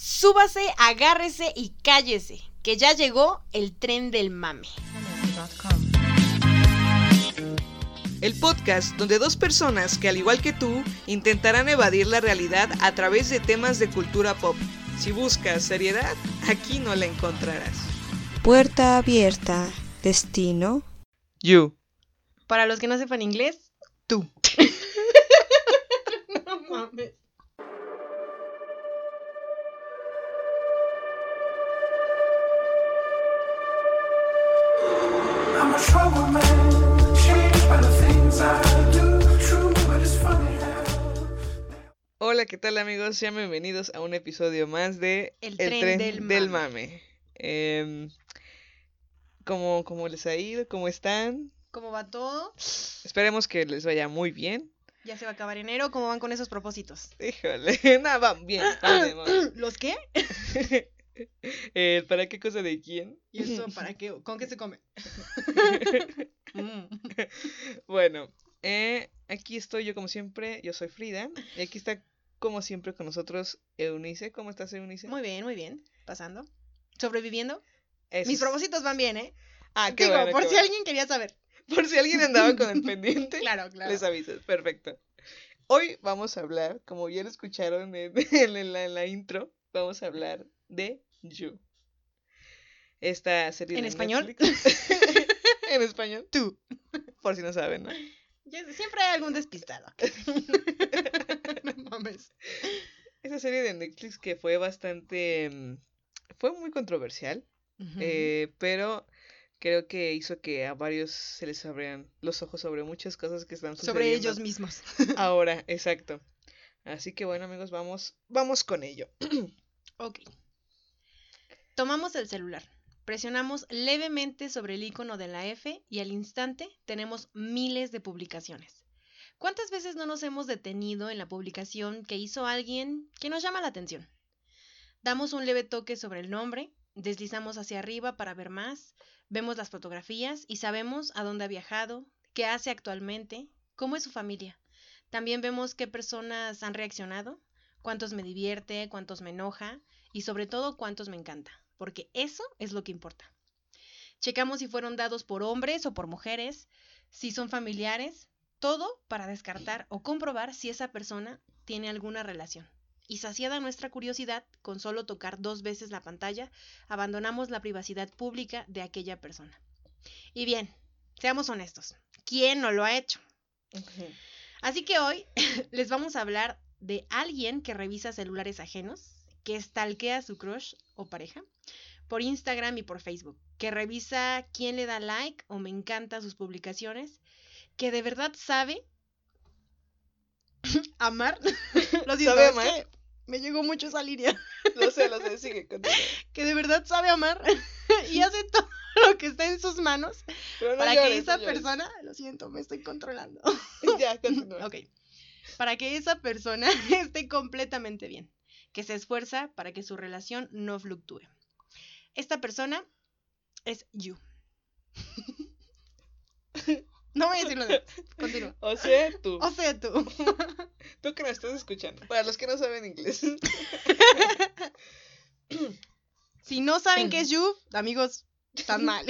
Súbase, agárrese y cállese, que ya llegó el tren del mame. El podcast donde dos personas que al igual que tú intentarán evadir la realidad a través de temas de cultura pop. Si buscas seriedad, aquí no la encontrarás. Puerta abierta. Destino. You. Para los que no sepan inglés, tú. no mames. Hola, ¿qué tal amigos? Sean bienvenidos a un episodio más de El tren del mame. Em, ¿cómo, ¿Cómo les ha ido? ¿Cómo están? ¿Cómo va todo? Esperemos que les vaya muy bien. Ya se va a acabar enero. ¿Cómo van con esos propósitos? Híjole, nada, va bien. vale. ¿Los qué? Eh, ¿Para qué cosa de quién? ¿Y eso para qué? ¿Con qué se come? Mm. Bueno, eh, aquí estoy yo como siempre, yo soy Frida, y aquí está como siempre con nosotros Eunice. ¿Cómo estás Eunice? Muy bien, muy bien. Pasando. ¿Sobreviviendo? Eso Mis propósitos van bien, ¿eh? Ah, qué Digo, bueno, por qué si bueno. alguien quería saber. Por si alguien andaba con el pendiente, Claro, claro. les avisas, perfecto. Hoy vamos a hablar, como ya lo escucharon en, en la, en la intro, vamos a hablar de You. Esta serie ¿En de español? Netflix. en español, Tú. por si no saben, ¿no? Siempre hay algún despistado. no mames. Esa serie de Netflix que fue bastante... mm, fue muy controversial, eh, pero creo que hizo que a varios se les abrieran los ojos sobre muchas cosas que están sucediendo. Sobre ellos mismos. Ahora, exacto. Así que bueno, amigos, vamos, vamos con ello. Ok. Tomamos el celular. Presionamos levemente sobre el icono de la F y al instante tenemos miles de publicaciones. ¿Cuántas veces no nos hemos detenido en la publicación que hizo alguien que nos llama la atención? Damos un leve toque sobre el nombre, deslizamos hacia arriba para ver más, vemos las fotografías y sabemos a dónde ha viajado, qué hace actualmente, cómo es su familia. También vemos qué personas han reaccionado, cuántos me divierte, cuántos me enoja y sobre todo cuántos me encanta, porque eso es lo que importa. Checamos si fueron dados por hombres o por mujeres, si son familiares, todo para descartar o comprobar si esa persona tiene alguna relación. Y saciada nuestra curiosidad, con solo tocar dos veces la pantalla, abandonamos la privacidad pública de aquella persona. Y bien, seamos honestos, ¿quién no lo ha hecho? Así que hoy les vamos a hablar de alguien que revisa celulares ajenos, que stalkea a su crush o pareja por Instagram y por Facebook, que revisa quién le da like o me encanta sus publicaciones, que de verdad sabe amar. Lo siento, ¿Sabe es amar? que me llegó mucho esa línea. Lo sé, lo sé, sigue continúa. Que de verdad sabe amar y hace todo lo que está en sus manos no para llores, que esa persona, lo siento, me estoy controlando. ya, continúa. Ok. Para que esa persona esté completamente bien. Que se esfuerza para que su relación no fluctúe. Esta persona es you. no voy a decirlo de. Continúa. O sea, tú. O sea, tú. Tú que nos estás escuchando. Para los que no saben inglés. Si no saben qué es you, amigos, están mal.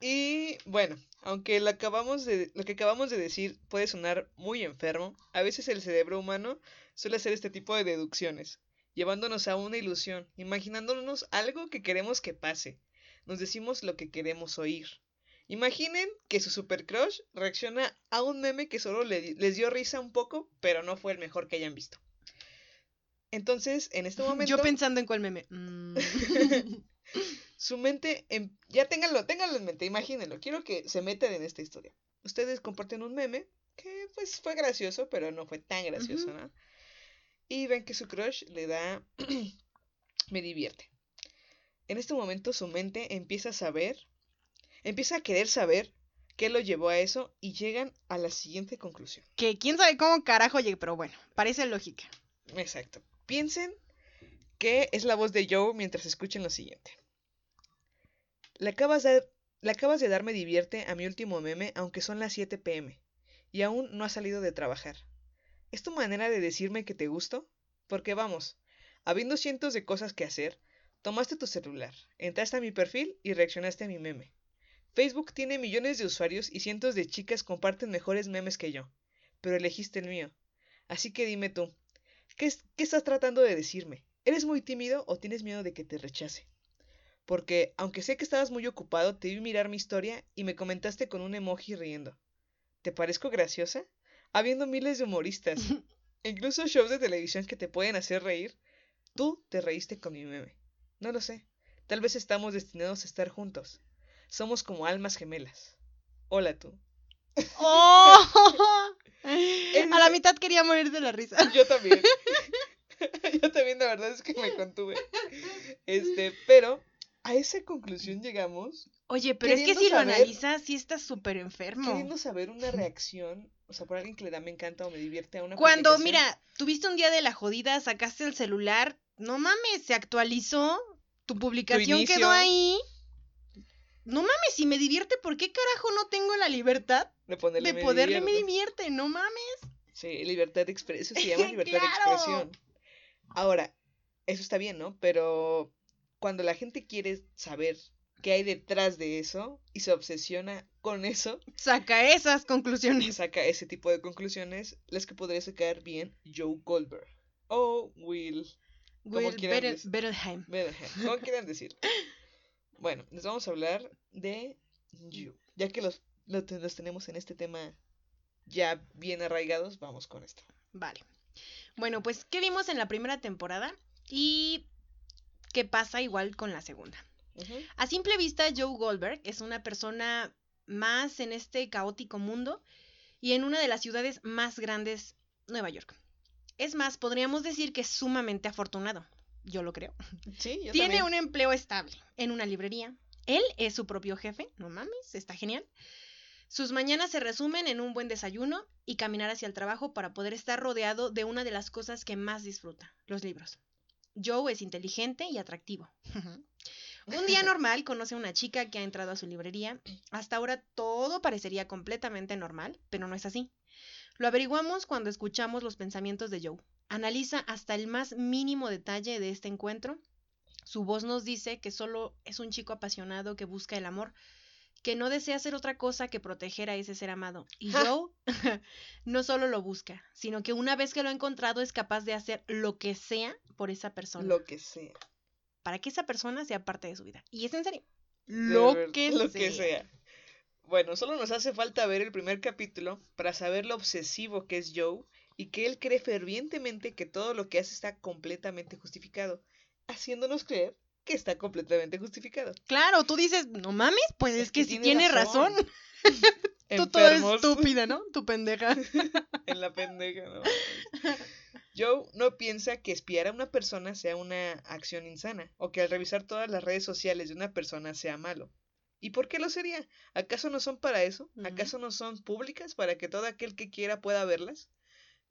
Y bueno, aunque lo, acabamos de, lo que acabamos de decir puede sonar muy enfermo, a veces el cerebro humano suele hacer este tipo de deducciones, llevándonos a una ilusión, imaginándonos algo que queremos que pase. Nos decimos lo que queremos oír. Imaginen que su super crush reacciona a un meme que solo le les dio risa un poco, pero no fue el mejor que hayan visto. Entonces, en este momento, Yo pensando en cuál meme. Mm. su mente, em- ya ténganlo, ténganlo en mente, imagínenlo. Quiero que se metan en esta historia. Ustedes comparten un meme que pues fue gracioso, pero no fue tan gracioso. ¿no? Y ven que su crush le da me divierte. En este momento su mente empieza a saber, empieza a querer saber qué lo llevó a eso y llegan a la siguiente conclusión. que quién sabe cómo carajo llegue, pero bueno, parece lógica. Exacto. Piensen que es la voz de Joe mientras escuchen lo siguiente. Le acabas de, le acabas de divierte a mi último meme, aunque son las 7 pm, y aún no has salido de trabajar. ¿Es tu manera de decirme que te gusto? Porque vamos, habiendo cientos de cosas que hacer, tomaste tu celular, entraste a mi perfil y reaccionaste a mi meme. Facebook tiene millones de usuarios y cientos de chicas comparten mejores memes que yo, pero elegiste el mío. Así que dime tú, ¿qué, qué estás tratando de decirme? ¿Eres muy tímido o tienes miedo de que te rechace? Porque, aunque sé que estabas muy ocupado, te vi mirar mi historia y me comentaste con un emoji riendo. ¿Te parezco graciosa? Habiendo miles de humoristas, incluso shows de televisión que te pueden hacer reír, tú te reíste con mi meme. No lo sé. Tal vez estamos destinados a estar juntos. Somos como almas gemelas. Hola tú. ¡Oh! A la mitad quería morir de la risa. Yo también. Yo también, la verdad es que me contuve. Este, pero a esa conclusión llegamos Oye, pero es que si lo analizas, sí estás súper enfermo. queriendo saber una reacción, o sea, por alguien que le da me encanta o me divierte a una Cuando, mira, tuviste un día de la jodida, sacaste el celular, no mames, se actualizó, tu publicación quedó ahí. No mames, si me divierte, ¿por qué carajo no tengo la libertad de, ponerle de me poderle me divierte. divierte? No mames. Sí, libertad de expresión, se llama libertad de expresión. Ahora, eso está bien, ¿no? Pero cuando la gente quiere saber qué hay detrás de eso y se obsesiona con eso Saca esas conclusiones. saca ese tipo de conclusiones, las que podría sacar bien Joe Goldberg o Will Will. Bettelheim. Bettelheim, como quieran decir. Bueno, les vamos a hablar de You. Ya que los, lo te- los tenemos en este tema ya bien arraigados, vamos con esto. Vale. Bueno, pues, ¿qué vimos en la primera temporada? Y qué pasa igual con la segunda. A simple vista, Joe Goldberg es una persona más en este caótico mundo y en una de las ciudades más grandes, Nueva York. Es más, podríamos decir que es sumamente afortunado. Yo lo creo. Sí, yo Tiene también. un empleo estable en una librería. Él es su propio jefe, no mames, está genial. Sus mañanas se resumen en un buen desayuno y caminar hacia el trabajo para poder estar rodeado de una de las cosas que más disfruta, los libros. Joe es inteligente y atractivo. Un día normal conoce a una chica que ha entrado a su librería. Hasta ahora todo parecería completamente normal, pero no es así. Lo averiguamos cuando escuchamos los pensamientos de Joe. Analiza hasta el más mínimo detalle de este encuentro. Su voz nos dice que solo es un chico apasionado que busca el amor, que no desea hacer otra cosa que proteger a ese ser amado. Y. Joe no solo lo busca, sino que una vez que lo ha encontrado es capaz de hacer lo que sea por esa persona Lo que sea. para que esa persona sea parte de su vida. Y es en serio. Lo ver- que lo sea. que sea. Bueno, solo nos hace falta ver el primer capítulo para saber lo obsesivo que es Joe y que él cree fervientemente que todo lo que hace está completamente justificado, haciéndonos creer que está completamente justificado. Claro, tú dices, no mames, pues es, Es que, que sí tiene tiene razón. razón. Tú toda estúpida, ¿no? Tu pendeja. en la pendeja, ¿no? Joe no piensa que espiar a una persona sea una acción insana o que al revisar todas las redes sociales de una persona sea malo. ¿Y por qué lo sería? ¿Acaso no son para eso? ¿Acaso no son públicas para que todo aquel que quiera pueda verlas?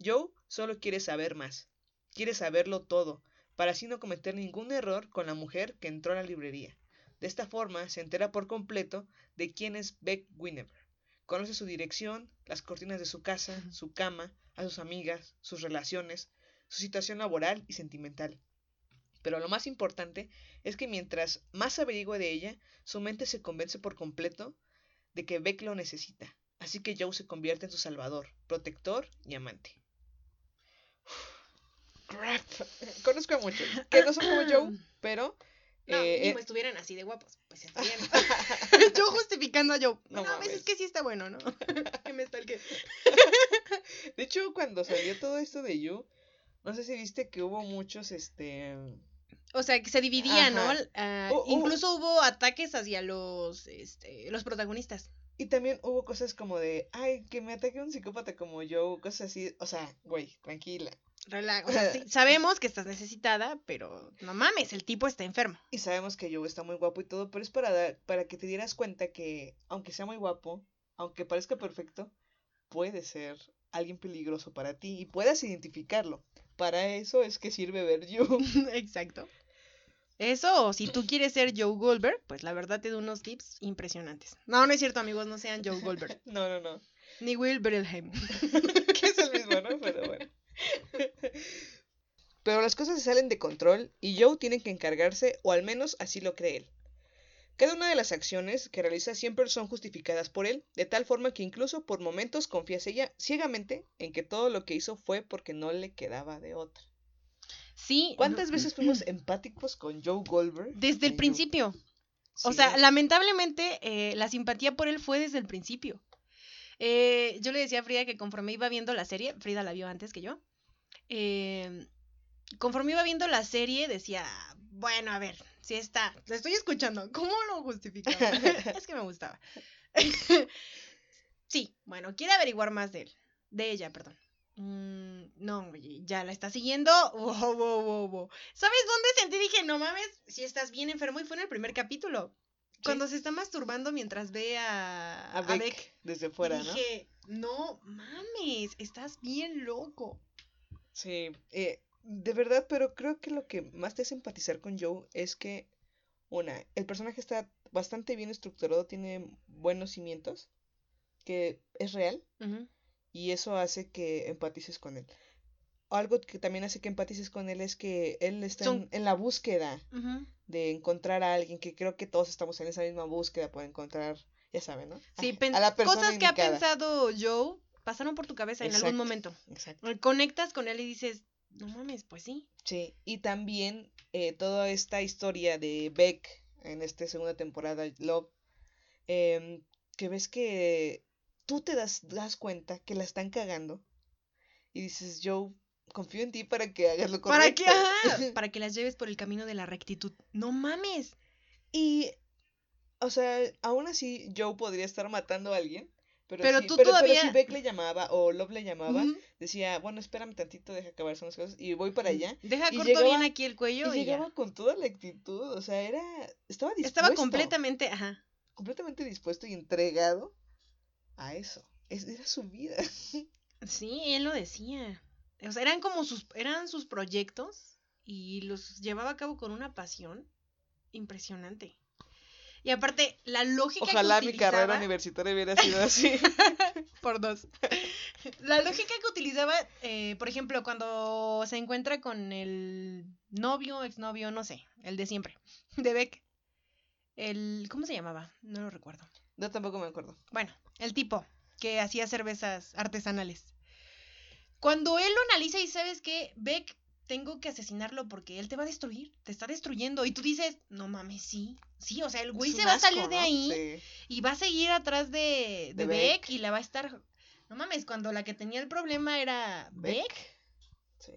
Joe solo quiere saber más. Quiere saberlo todo, para así no cometer ningún error con la mujer que entró a la librería. De esta forma se entera por completo de quién es Beck Winneber. Conoce su dirección, las cortinas de su casa, su cama, a sus amigas, sus relaciones, su situación laboral y sentimental. Pero lo más importante es que mientras más averigua de ella, su mente se convence por completo de que Beck lo necesita. Así que Joe se convierte en su salvador, protector y amante. Crap. Conozco a muchos que no son como Joe, pero No, eh, eh, estuvieran así de guapos. Pues está bien. Yo justificando a Joe. No No, mames, es mames. que sí está bueno, ¿no? que me stalkee. de hecho cuando salió todo esto de You, no sé si viste que hubo muchos este O sea, que se dividía, ¿no? Ajá. Ah. Incluso hubo ataques hacia los, este, los protagonistas. Y también hubo cosas como de, ay, que me ataque un psicópata como yo, cosas así. O sea, güey, tranquila. Rela- o sea, sí, sabemos que estás necesitada, pero no mames, el tipo está enfermo. Y sabemos que Joe está muy guapo y todo, pero es para, dar- para que te dieras cuenta que, aunque sea muy guapo, aunque parezca perfecto, puede ser alguien peligroso para ti y puedas identificarlo. Para eso es que sirve ver You. Exacto. Eso, o si tú quieres ser Joe Goldberg, pues la verdad te doy unos tips impresionantes. No, no es cierto, amigos, no sean Joe Goldberg. no, no, no. Ni Will Bettelheim. que es el mismo, ¿no? Pero. Pero las cosas se salen de control y Joe tiene que encargarse, o al menos así lo cree él. Cada una de las acciones que realiza siempre son justificadas por él, de tal forma que incluso por momentos confía ella ciegamente en que todo lo que hizo fue porque no le quedaba de otra. Sí. ¿Cuántas no- veces fuimos empáticos con Joe Goldberg? Desde el principio. O sea, lamentablemente eh, la simpatía por él fue desde el principio. Eh, yo le decía a Frida que conforme iba viendo la serie, Frida la vio antes que yo, eh, conforme iba viendo la serie decía, bueno, a ver, si está, lo estoy escuchando, ¿cómo lo justificaba? es que me gustaba. sí, bueno, quiere averiguar más de él, de ella, perdón. Mm, no, ya la está siguiendo. Wow, wow, wow, wow. ¿Sabes dónde sentí? Dije, no mames, si estás bien enfermo y fue en el primer capítulo. Cuando se está masturbando mientras ve a, A a Beck, desde fuera, ¿no? dije, no mames, estás bien loco. Sí, eh, de verdad, pero creo que lo que más te hace empatizar con Joe es que, una, el personaje está bastante bien estructurado, tiene buenos cimientos, que es real, y eso hace que empatices con él. Algo que también hace que empatices con él es que él está Son- en, en la búsqueda de encontrar a alguien, que creo que todos estamos en esa misma búsqueda por encontrar, ya saben, ¿no? Sí, a, pen- a la persona cosas que ha pensado Joe pasaron por tu cabeza en algún Exacto. momento. Exacto. Conectas con él y dices, no mames, pues sí. Sí, y también eh, toda esta historia de Beck en esta segunda temporada, Love, em, que ves que tú te das, das cuenta que la están cagando y dices, yo confío en ti para que hagas lo ¿Para correcto. qué? Ajá, Para que las lleves por el camino de la rectitud. No mames. Y, o sea, aún así Joe podría estar matando a alguien. Pero, tú pero, pero todavía- si Beck le llamaba o Love le llamaba, decía, bueno, espérame tantito, deja acabar unas cosas y voy para allá. Deja Y corto llegaba- bien aquí el cuello Y y, ya. llegaba con toda la actitud, o sea, era, estaba dispuesto. Estaba completamente, ajá. completamente dispuesto y entregado a eso. Es, era su vida. Sí, él lo decía. O sea, eran como sus, eran sus proyectos y los llevaba a cabo con una pasión impresionante. Y aparte, la lógica Ojalá que mi carrera utilizaba- universitaria hubiera sido así. por dos. La lógica que utilizaba, eh, por ejemplo, cuando se encuentra con el novio, exnovio, no sé, el de siempre, de Beck. El, ¿cómo se llamaba? No lo recuerdo. Yo tampoco me acuerdo. Bueno, el tipo que hacía cervezas artesanales. Cuando él lo analiza y sabes que Beck, tengo que asesinarlo porque él te va a destruir, te está destruyendo. Y tú dices, no mames, sí, sí, o sea, el güey se va a salir de ¿no? ahí Sí. y va a seguir atrás de, de, De Beck, Beck. y la va a estar... No mames, cuando la que tenía el problema era Beck. Beck. Sí.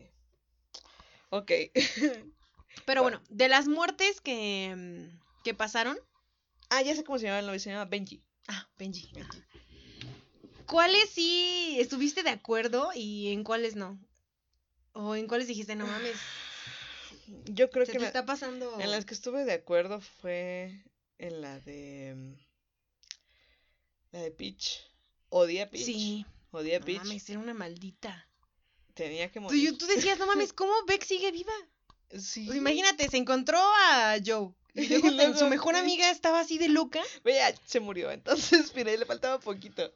Ok. Pero bueno, de las muertes que, mm, que pasaron... ah, ya sé cómo se llama el novio, se llama Benji. Ah, Benji. ajá. ¿Cuáles sí estuviste de acuerdo y en cuáles no? ¿O en cuáles dijiste, no mames, Yo creo se que te está pasando... en las que estuve de acuerdo fue en la de. mm, La de Peach. Odia Peach. Sí, Odia no Peach. mames, era una maldita. Tenía que Tú, morir. tú decías, no mames, ¿cómo Beck sigue viva? Sí. Pues imagínate, se encontró a Joe. Y luego, su mejor amiga estaba así de loca. Vaya, se murió. Entonces, mira, le faltaba poquito.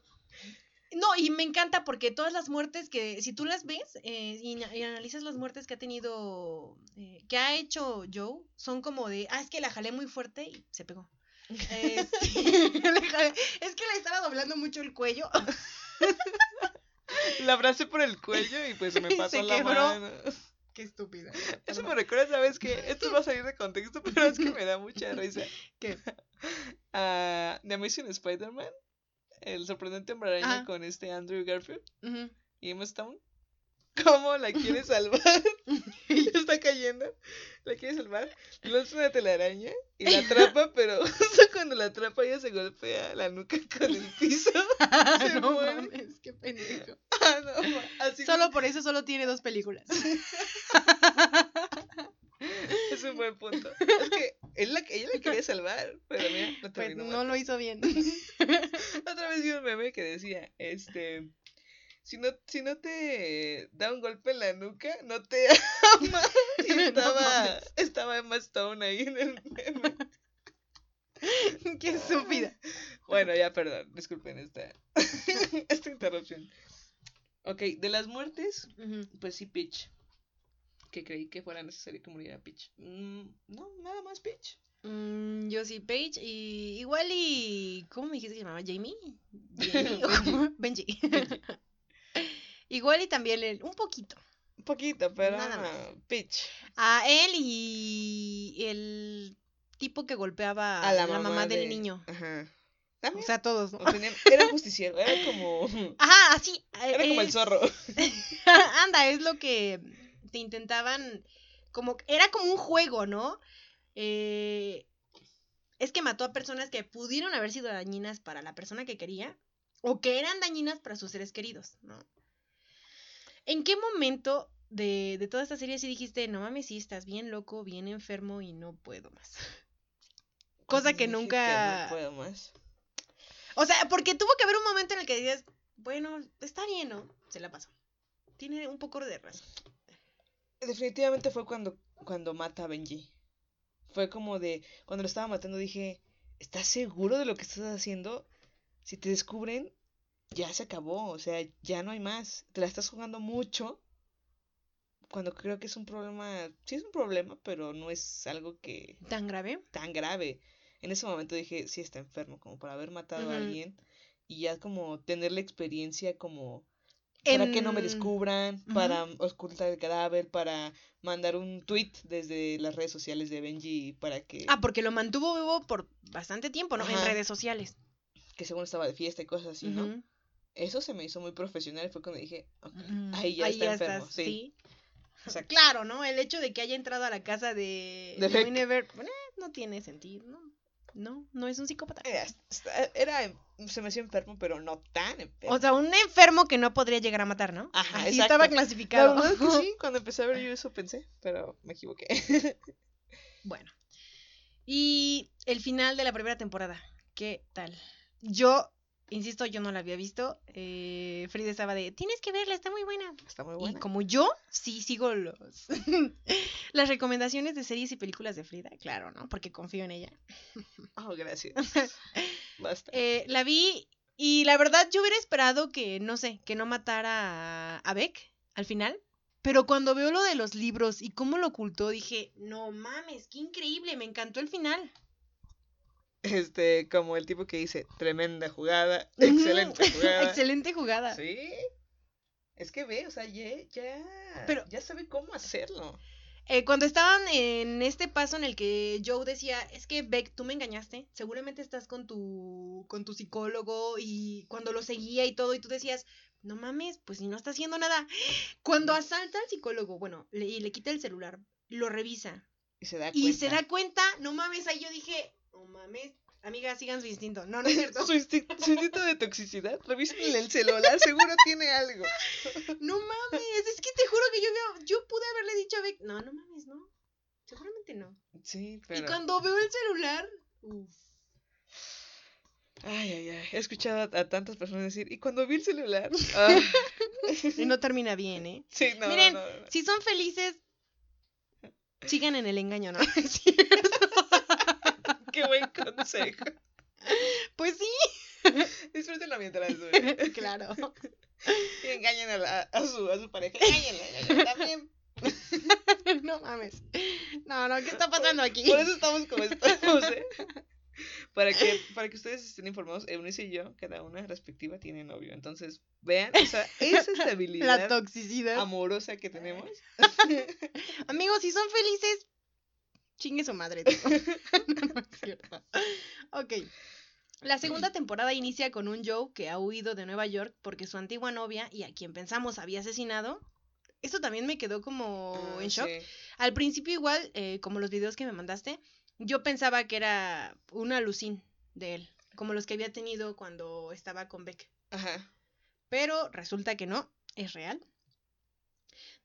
No, y me encanta porque todas las muertes que, si tú las ves eh, y, na- y analizas las muertes que ha tenido, eh, que ha hecho Joe, son como de, ah, es que la jalé muy fuerte y se pegó. Eh, sí, jalé- es que le estaba doblando mucho el cuello. La abracé por el cuello y pues me pasó se la quebró. mano. Qué estúpida. Eso me recuerda, ¿sabes qué? Esto va a salir de contexto, pero es que me da mucha risa. ¿Qué? Ah, The Amazing Spider-Man, el sorprendente hombre araña con este Andrew Garfield y Emma Stone. ¿Cómo la quiere salvar? Está cayendo. La quiere salvar. Lanza una telaraña y la atrapa, pero cuando la atrapa ella se golpea la nuca con el piso. Se no muere. mames, qué pendejo. Ah, no, ma- así Solo por eso solo tiene dos películas. Es un buen punto. Es que él la, ella la quería salvar, pero mira, no Pues no lo hizo bien. Otra vez vi un meme que decía, este, si no, si no te da un golpe en la nuca, no te ama. Y No estaba, mames. estaba Emma Stone ahí en el meme. qué estúpida. Bueno, ya, perdón, disculpen esta, esta interrupción. Ok, de las muertes, Ujú. pues sí, Peach. Que creí que fuera necesario que muriera Peach. Mm, no, nada más Peach. Mm, yo sí, Paige. Y igual y. ¿Cómo me dijiste que se llamaba? ¿Jamie? ¿Jamie? ¿O Benji. igual y también el- un poquito. Un poquito, pero Nada más. Peach. A él y el tipo que golpeaba a la, mamá, del de- niño. Ajá. O sea, todos, ¿no? Tenía- era justiciero, era como. Ajá, así. Era como el zorro. Anda, es lo que te intentaban. Como. Era como un juego, ¿no? Eh, es que mató a personas que pudieron haber sido dañinas para la persona que quería. O que eran dañinas para sus seres queridos, ¿no? ¿En qué momento de, de toda esta serie sí dijiste, no mames, sí, estás bien loco, bien enfermo y no puedo más? Cosa que nunca... no puedo más. O sea, porque tuvo que haber un momento en el que dices, bueno, está bien, ¿no? Se la pasó. Tiene un poco de razón. Definitivamente fue cuando, cuando mata a Benji. Fue como de. Cuando lo estaba matando dije. ¿Estás seguro de lo que estás haciendo? Si te descubren, ya se acabó. O sea, ya no hay más. Te la estás jugando mucho. Cuando creo que es un problema. Sí es un problema, pero no es algo que. ¿Tan grave? tan grave. En ese momento dije, sí está enfermo, como para haber matado a alguien y ya como tener la experiencia como para que no me descubran, para ocultar el cadáver, para mandar un tweet desde las redes sociales de Benji para que, Ah, porque lo mantuvo vivo por bastante tiempo, ¿no? En redes sociales. que según estaba de fiesta y cosas así, ¿no? Eso se me hizo muy profesional y fue cuando dije, ahí ya está enfermo, estás, sí. O sea, claro, ¿no? El hecho de que haya entrado a la casa de, De bueno, eh, no tiene sentido, ¿no? No, no es un psicópata. Era, era- se me hacía enfermo, pero no tan enfermo. O sea, un enfermo que no podría llegar a matar, ¿no? Ajá, Así estaba la clasificado. verdad es que sí, cuando empecé a ver yo eso pensé, pero me equivoqué. Bueno. Y el final de la primera temporada, ¿qué tal? Yo, insisto, yo no la había visto. Eh, Frida estaba de, tienes que verla, está muy buena. Está muy Y buena. como yo, sí sigo los las recomendaciones de series y películas de Frida, claro, ¿no? Porque confío en ella. Oh, gracias. Basta. Eh, la vi y la verdad yo hubiera esperado que, no sé, que no matara a Beck al final. Pero cuando veo lo de los libros y cómo lo ocultó, dije, no mames, qué increíble, me encantó el final. Este, como el tipo que dice, tremenda jugada, excelente jugada. Excelente jugada. Sí. Es que ve, o sea, ya, ya, Pero- ya sabe cómo hacerlo. Eh, cuando estaban en este paso en el que Joe decía, es que Beck, tú me engañaste, seguramente estás con tu, con tu psicólogo y cuando lo seguía y todo y tú decías, no mames, pues si no está haciendo nada. Cuando asalta al psicólogo, bueno, le, y le quita el celular, lo revisa Y se da y cuenta. se da cuenta, no mames, ahí yo dije, no mames, amiga, sigan su instinto. No, no es cierto. Su, insti- su instinto de toxicidad, revísenle el celular, seguro tiene algo. No mames, es que te juro que yo, veo- yo pude haberle dicho a Beck, no, no mames, no. Seguramente no. Sí, pero... Y cuando veo el celular, uff. Ay, ay, ay. He escuchado a, a tantas personas decir, y cuando vi el celular... ah, Y no termina bien, ¿eh? sí, no, Miren, no, no, no. Si son felices, sigan en el engaño, ¿no? Qué buen consejo. pues sí, Disfrútenlo mientras dure. claro. Y engañen a, la- a su, a su pareja. Engáñenla, también. No mames. No, no, ¿qué está pasando aquí? Por eso estamos como estamos, ¿eh? Para que, para que ustedes estén informados, Eunice y yo, cada una respectiva, tiene novio. Entonces, vean, o sea, esa La estabilidad toxicidad. amorosa que tenemos. Amigos, si son felices, chingue su madre. tío. no, no es cierto. Ok. La segunda temporada inicia con un Joe que ha huido de Nueva York porque su antigua novia y a quien pensamos había asesinado. Esto también me quedó como Ah, en shock. sí. Al principio igual, eh, como los videos que me mandaste, yo pensaba que era una alucín de él, como los que había tenido cuando estaba con Beck. Ajá. Pero resulta que no, es real.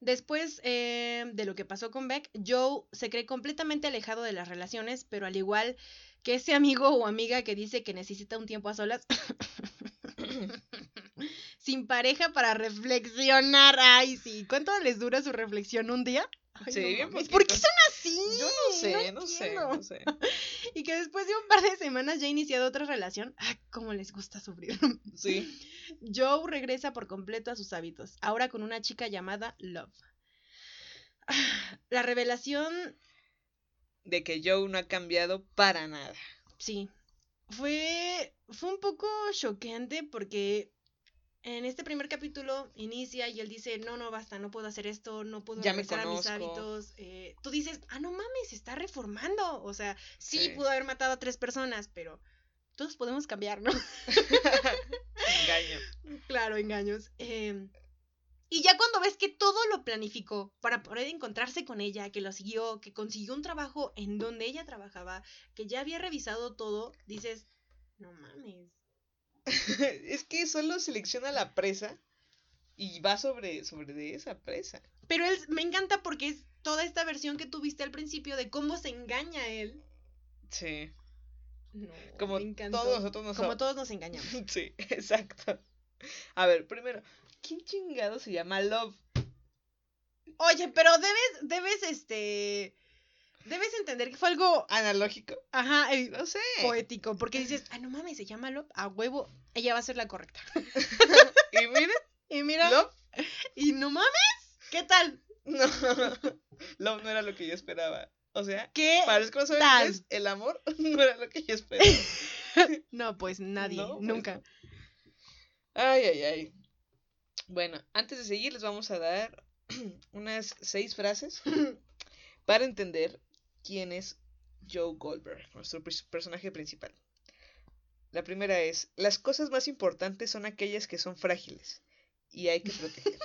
Después eh, de lo que pasó con Beck, Joe se cree completamente alejado de las relaciones, pero al igual que ese amigo o amiga que dice que necesita un tiempo a solas, sin pareja para reflexionar. Ay, sí. ¿Cuánto les dura su reflexión? ¿Un día? Ay, Sí, no bien. ¿Por qué son así? Yo no sé, no, sé, no sé. Y que después de un par de semanas ya ha iniciado otra relación. Ah, cómo les gusta sufrir. Sí. Joe regresa por completo a sus hábitos, ahora con una chica llamada Love. La revelación, De que Joe no ha cambiado para nada. sí, fue, fue un poco choqueante porque en este primer capítulo inicia y él dice, no, no, basta, no puedo hacer esto, no puedo Ya me a mis hábitos. eh, tú dices, ah, no mames, se está reformando. O sea, sí, Sí. pudo haber matado a tres personas, pero todos podemos cambiar, ¿no? Engaño. Claro, engaños. Em, y ya cuando ves que todo lo planificó para poder encontrarse con ella, que lo siguió, que consiguió un trabajo en donde ella trabajaba, que ya había revisado todo, dices, no mames. es que solo selecciona la presa y va sobre, sobre de esa presa. Pero él me encanta porque es toda esta versión que tuviste al principio de cómo se engaña él. Sí. No, Como me todos nosotros nos Como todos nos engañamos. Sí, exacto. A ver, primero, ¿quién chingado se llama Love? Oye, pero debes, debes, este, debes entender que fue algo, Analógico. ajá, eh, No sé. poético, porque dices, ah, no mames, se llama Love, a huevo, ella va a ser la correcta. Y miren, Y mira, Love. y no mames, ¿qué tal? No. Love no era lo que yo esperaba. O sea, ¿Qué para los que no saben tal? inglés, el amor no era lo que yo esperaba. No, pues nadie, No, pues nunca. no. Ay, ay, ay. Bueno, antes de seguir les vamos a dar unas seis frases para entender quién es Joe Goldberg, nuestro pers- personaje principal. La primera es, las cosas más importantes son aquellas que son frágiles y hay que proteger.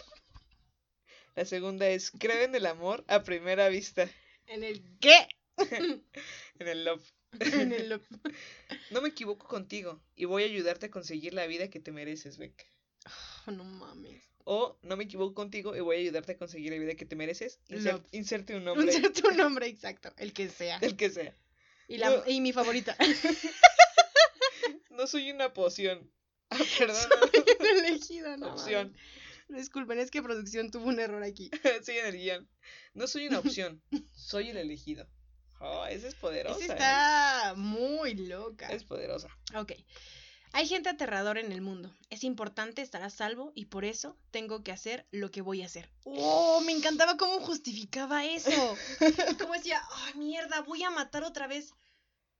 La segunda es, creo en el amor a primera vista, ¿En el qué? en el love. en el Love. No me equivoco contigo y voy a ayudarte a conseguir la vida que te mereces, Beck. Oh, no mames. O no me equivoco contigo y voy a ayudarte a conseguir la vida que te mereces. Insert- inserte un Un nombre, cierto nombre exacto, el que sea. el que sea. Y, la, No. y mi favorita. No soy una poción. Ah, perdón. elegida, no Opción. mames. Disculpen, es que producción tuvo un error aquí. sí, en el guion. No soy una opción. Soy el elegido. Oh, esa es poderosa. Esa ¿eh? está muy loca. Es poderosa. Ok. Hay gente aterradora en el mundo. Es importante estar a salvo y por eso tengo que hacer lo que voy a hacer. ¡Oh! Me encantaba cómo justificaba eso. Y cómo decía, ¡ay, mierda! Voy a matar otra vez.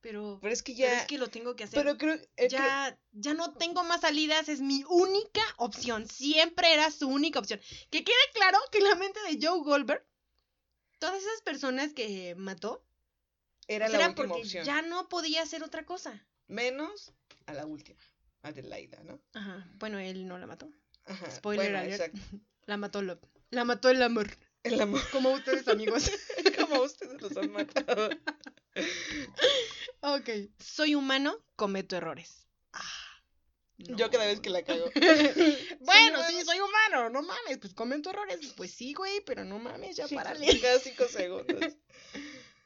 Pero, Pero es que pero ya. es que lo tengo que hacer. Pero creo. eh, creo- ya, ya no tengo más salidas, es mi única opción. Siempre era su única opción. Que quede claro que en la mente de Joe Goldberg, todas esas personas que mató, era pues la era última porque opción. ya no podía hacer otra cosa. Menos a la última. Adelaida, ¿no? Ajá, bueno, él no la mató. Ajá. Spoiler bueno, alert. La mató Love. La mató el amor. El amor. Como ustedes, amigos. Como ustedes los han matado. ok. Soy humano, cometo errores. Ah, Yo cada vez que la cago. bueno, sí, soy humano, no mames, pues cometo errores. Pues sí, güey, pero no mames, ya Sí, párale. Cada cinco segundos.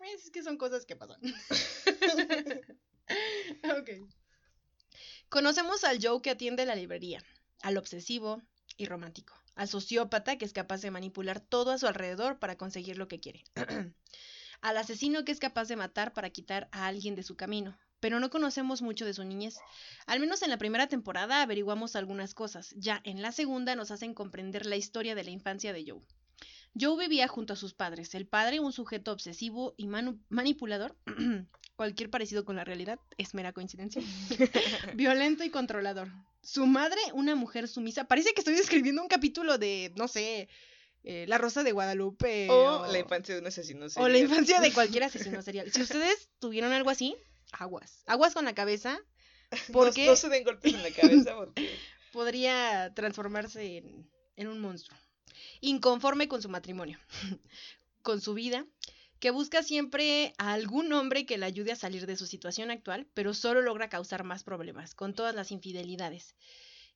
Es que son cosas que pasan. ok. Conocemos al Joe que atiende la librería, al obsesivo y romántico, al sociópata que es capaz de manipular todo a su alrededor para conseguir lo que quiere, al asesino que es capaz de matar para quitar a alguien de su camino. Pero no conocemos mucho de su niñez. Al menos en la primera temporada averiguamos algunas cosas. Ya en la segunda nos hacen comprender la historia de la infancia de Joe. Joe vivía junto a sus padres. El padre, un sujeto obsesivo y manipulador. Cualquier parecido con la realidad es mera coincidencia. Violento y controlador. Su madre, una mujer sumisa. Parece que estoy describiendo un capítulo de, no sé, eh, La Rosa de Guadalupe. O la infancia de un asesino o la serial. infancia de cualquier asesino serial. Si ustedes tuvieron algo así, aguas. Aguas con la cabeza. No- Porque No, se den golpes en la cabeza porque podría transformarse en, en un monstruo. Inconforme con su matrimonio, con su vida, que busca siempre a algún hombre que le ayude a salir de su situación actual, pero solo logra causar más problemas, con todas las infidelidades.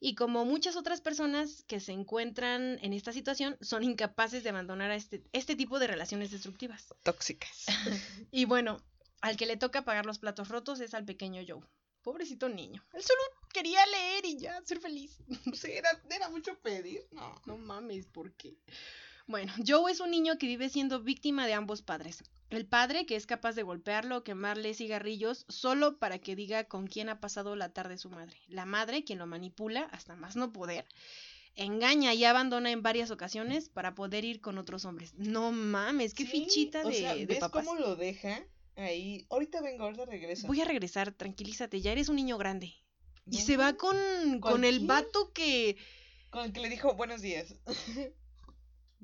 Y como muchas otras personas que se encuentran en esta situación, son incapaces de abandonar a este, este tipo de relaciones destructivas. tóxicas. Y bueno, al que le toca pagar los platos rotos es al pequeño Joe. Pobrecito niño. Él solo quería leer y ya, ser feliz. Sí, era, era mucho pedir. No. No mames, ¿por qué? Bueno, Joe es un niño que vive siendo víctima de ambos padres. El padre, que es capaz de golpearlo o quemarle cigarrillos solo para que diga con quién ha pasado la tarde su madre. La madre, quien lo manipula hasta más no poder. engaña y abandona en varias ocasiones para poder ir con otros hombres. No mames, qué Sí, fichita o de, sea, de ¿ves papás. cómo lo deja ahí? Ahorita vengo, ahorita regreso. Voy a regresar, tranquilízate, ya eres un niño grande. Y se va con, ¿Con el vato que... Con el que le dijo buenos días.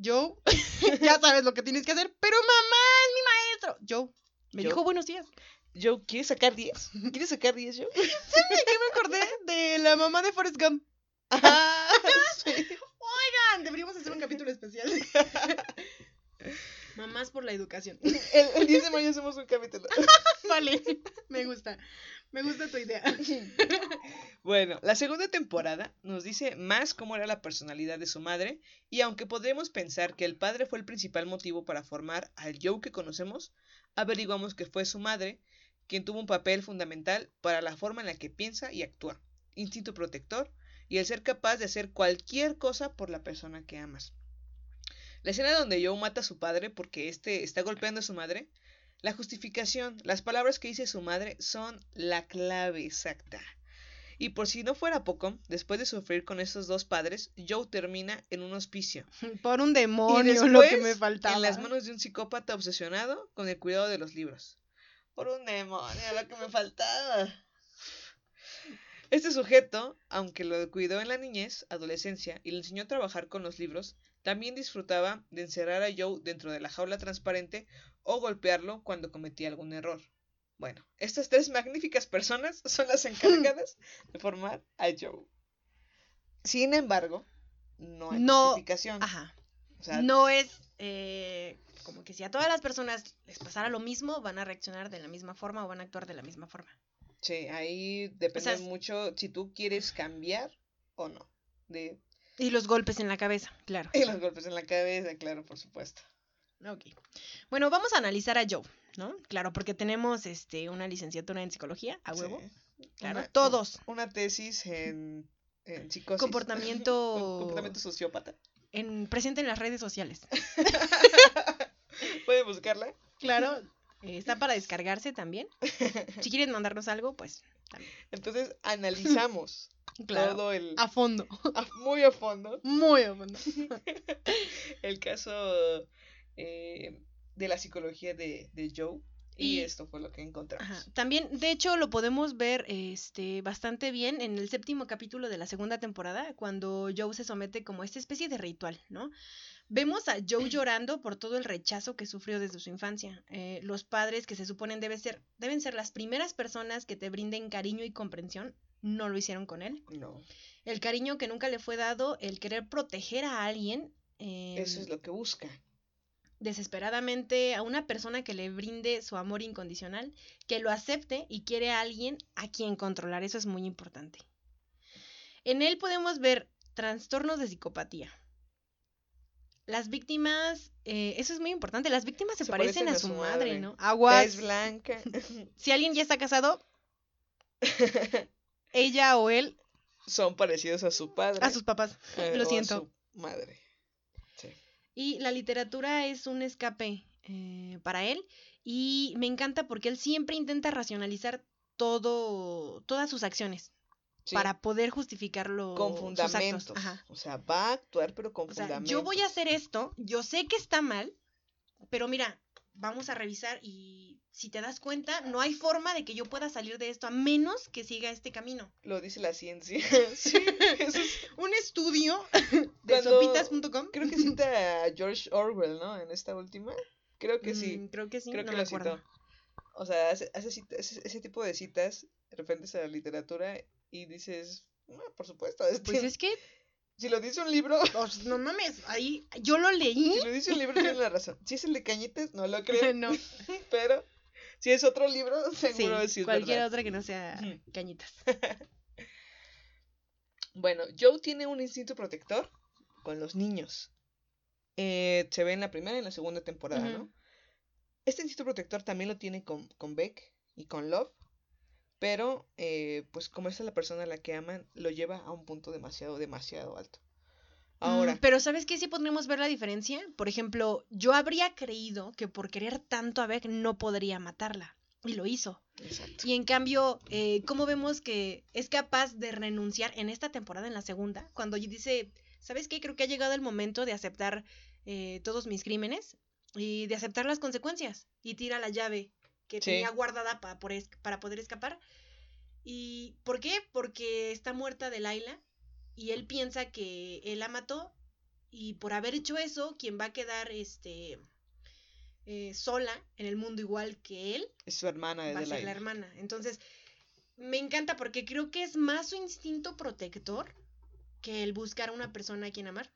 Joe, ya sabes lo que tienes que hacer, pero mamá es mi maestro. Joe, me Joe. dijo buenos días. Joe, ¿quieres sacar 10? ¿Quieres sacar 10, Joe? ¿De qué me acordé? De la mamá de Forrest Gump. Ah, sí. Oigan, deberíamos hacer un capítulo especial. Mamás por la educación. El, el 10 de mayo hacemos un capítulo. Vale, me gusta. Me gusta tu idea. Bueno, la segunda temporada nos dice más cómo era la personalidad de su madre, y aunque podremos pensar que el padre fue el principal motivo para formar al Joe que conocemos, averiguamos que fue su madre quien tuvo un papel fundamental para la forma en la que piensa y actúa, instinto protector y el ser capaz de hacer cualquier cosa por la persona que amas. La escena donde Joe mata a su padre porque éste está golpeando a su madre, la justificación, las palabras que dice su madre son la clave exacta. Y por si no fuera poco, después de sufrir con estos dos padres, Joe termina en un hospicio, Por un y demonio, lo que después, me faltaba. en las manos de un psicópata obsesionado con el cuidado de los libros. Por un demonio, lo que me faltaba. Este sujeto, aunque lo cuidó en la niñez, adolescencia y le enseñó a trabajar con los libros, también disfrutaba de encerrar a Joe dentro de la jaula transparente o golpearlo cuando cometía algún error. Bueno, estas tres magníficas personas son las encargadas de formar a Joe. Sin embargo, no hay No, justificación. Ajá. O sea, no es eh, como que si a todas las personas les pasara lo mismo, van a reaccionar de la misma forma o van a actuar de la misma forma. Sí, ahí depende sea, mucho si tú quieres cambiar o no. De Y los golpes en la cabeza, claro. y los golpes en la cabeza, claro, por supuesto. Ok. Bueno, vamos a analizar a Joe, ¿no? Claro, porque tenemos este una licenciatura en psicología, a huevo. Sí. Claro, Una- todos. Una tesis en, en psicosis. Comportamiento- Com- Comportamiento sociópata. En, presente en las redes sociales. Pueden buscarla. Claro, eh, está para descargarse también. Si quieren mandarnos algo, pues también. Entonces analizamos Claro. todo el A fondo. a- muy a fondo Muy a fondo. el caso eh, de la psicología de, de Joe. Y, Y- esto fue lo que encontramos. Ajá. También, de hecho, lo podemos ver este, bastante bien en el séptimo capítulo de la segunda temporada, cuando Joe se somete como a esta especie de ritual, ¿no? Vemos a Joe llorando por todo el rechazo que sufrió desde su infancia. Eh, los padres que se suponen debe ser, deben ser las primeras personas que te brinden cariño y comprensión, no lo hicieron con él. No, El cariño que nunca le fue dado, el querer proteger a alguien. eh, eso es lo que busca. desesperadamente a una persona que le brinde su amor incondicional, que lo acepte y quiere a alguien a quien controlar. Eso es muy importante. En él podemos ver trastornos de psicopatía. Las víctimas, eh, eso es muy importante, las víctimas se, Se parecen, parecen a a su su madre, madre. ¿no? Aguas. Es blanca. Si alguien ya está casado, ella o él, Son parecidos a su padre. a sus papás. eh, lo o a siento. su madre. Sí. Y la literatura es un escape eh, para él y me encanta porque él siempre intenta racionalizar todo, todas sus acciones Sí, para poder justificarlo. con sus actos. fundamentos. Ajá. O sea, va a actuar, pero con O sea, fundamentos. yo voy a hacer esto, yo sé que está mal, pero mira, vamos a revisar y si te das cuenta, no hay forma de que yo pueda salir de esto a menos que siga este camino. Lo dice la ciencia. sí, eso es- Un estudio de sopitas.com. Creo que cita a George Orwell, ¿no? En esta última. Creo que sí. Mm, creo que sí, creo no que me lo citó. O sea, hace, hace cita- ese, ese tipo de citas referentes a la literatura y dices, "Ah, por supuesto. Pues es que, Si lo dice un libro, pues, no mames, ahí yo lo leí. si lo dice un libro tiene la razón. Si es el de Cañitas, no lo creo. no, Pero si es otro libro, seguro sí es cualquier verdad. otra que no sea cañitas. Bueno, Joe tiene un instinto protector con los niños. Eh, se ve en la primera y en la segunda temporada. ¿no? Este instinto protector también lo tiene con, con Beck y con Love. Pero, eh, pues como esta es la persona a la que aman, lo lleva a un punto demasiado, demasiado alto. Ahora, Mm, pero ¿sabes qué? Sí podríamos ver la diferencia. Por ejemplo, yo habría creído que por querer tanto a Beck no podría matarla. Y lo hizo. exacto. Y en cambio, eh, ¿cómo vemos que es capaz de renunciar en esta temporada, en la segunda? Cuando dice, ¿sabes qué? Creo que ha llegado el momento de aceptar eh, todos mis crímenes y de aceptar las consecuencias. Y tira la llave que Sí. tenía guardada pa- por es- para poder escapar. ¿Y por qué? Porque está muerta Delilah y él piensa que él la mató y por haber hecho eso, quien va a quedar este eh, sola en el mundo igual que él Es su hermana de va a ser la hermana. Entonces, me encanta porque creo que es más su instinto protector que el buscar a una persona a quien amar,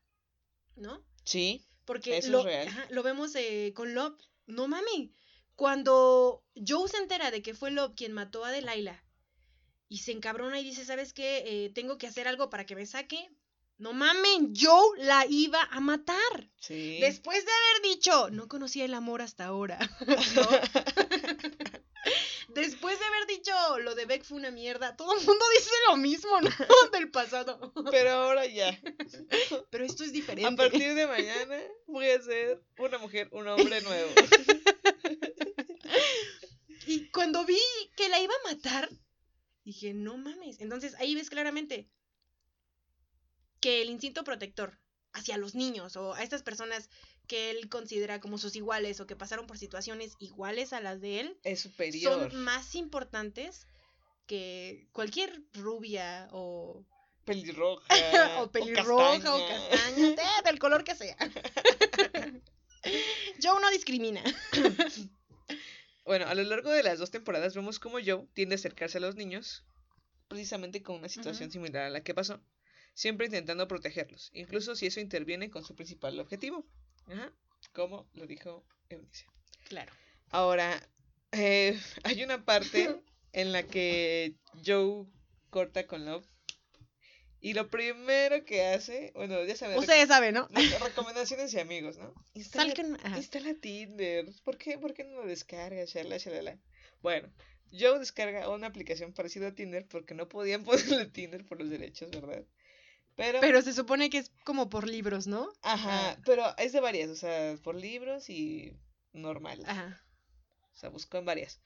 ¿no? Sí, Porque Eso es lo, real. ajá, lo vemos eh, con Love. No mami. Cuando Joe se entera de que fue Love quien mató a Delilah y se encabrona y dice, ¿sabes qué? Eh, tengo que hacer algo para que me saque. No mamen, Joe la iba a matar. sí. Después de haber dicho, no conocía el amor hasta ahora. Después de haber dicho lo de Beck fue una mierda, todo el mundo dice lo mismo, ¿no? Del pasado. Pero ahora ya. Pero esto es diferente. A partir de mañana voy a ser una mujer, un hombre nuevo. Y cuando vi que la iba a matar, dije, no mames. Entonces ahí ves claramente que el instinto protector hacia los niños o a estas personas que él considera como sus iguales o que pasaron por situaciones iguales a las de él, Es superior. son más importantes que cualquier rubia o, Pelirroja. o pelirroja o castaña. castaña, del color que sea. Joe no discrimina. Bueno, a lo largo de las dos temporadas vemos cómo Joe tiende a acercarse a los niños, precisamente con una situación similar a la que pasó, siempre intentando protegerlos, incluso si eso interviene con su principal objetivo. Ajá, como lo dijo Eunice. Claro. Ahora, eh, hay una parte en la que Joe corta con Love. Y lo primero que hace, bueno, ya saben, Ustedes saben, ¿no? reco- recomendaciones y amigos, ¿no? Instala, instala Tinder. ¿Por qué, ¿Por qué no lo descargas? Shalala, shalala? Bueno, Joe descarga una aplicación parecida a Tinder porque no podían ponerle Tinder por los derechos, ¿verdad? Pero, Pero se supone que es como por libros, ¿no? ajá, pero es de varias, o sea, por libros y normal. Ajá. O sea, buscó en varias.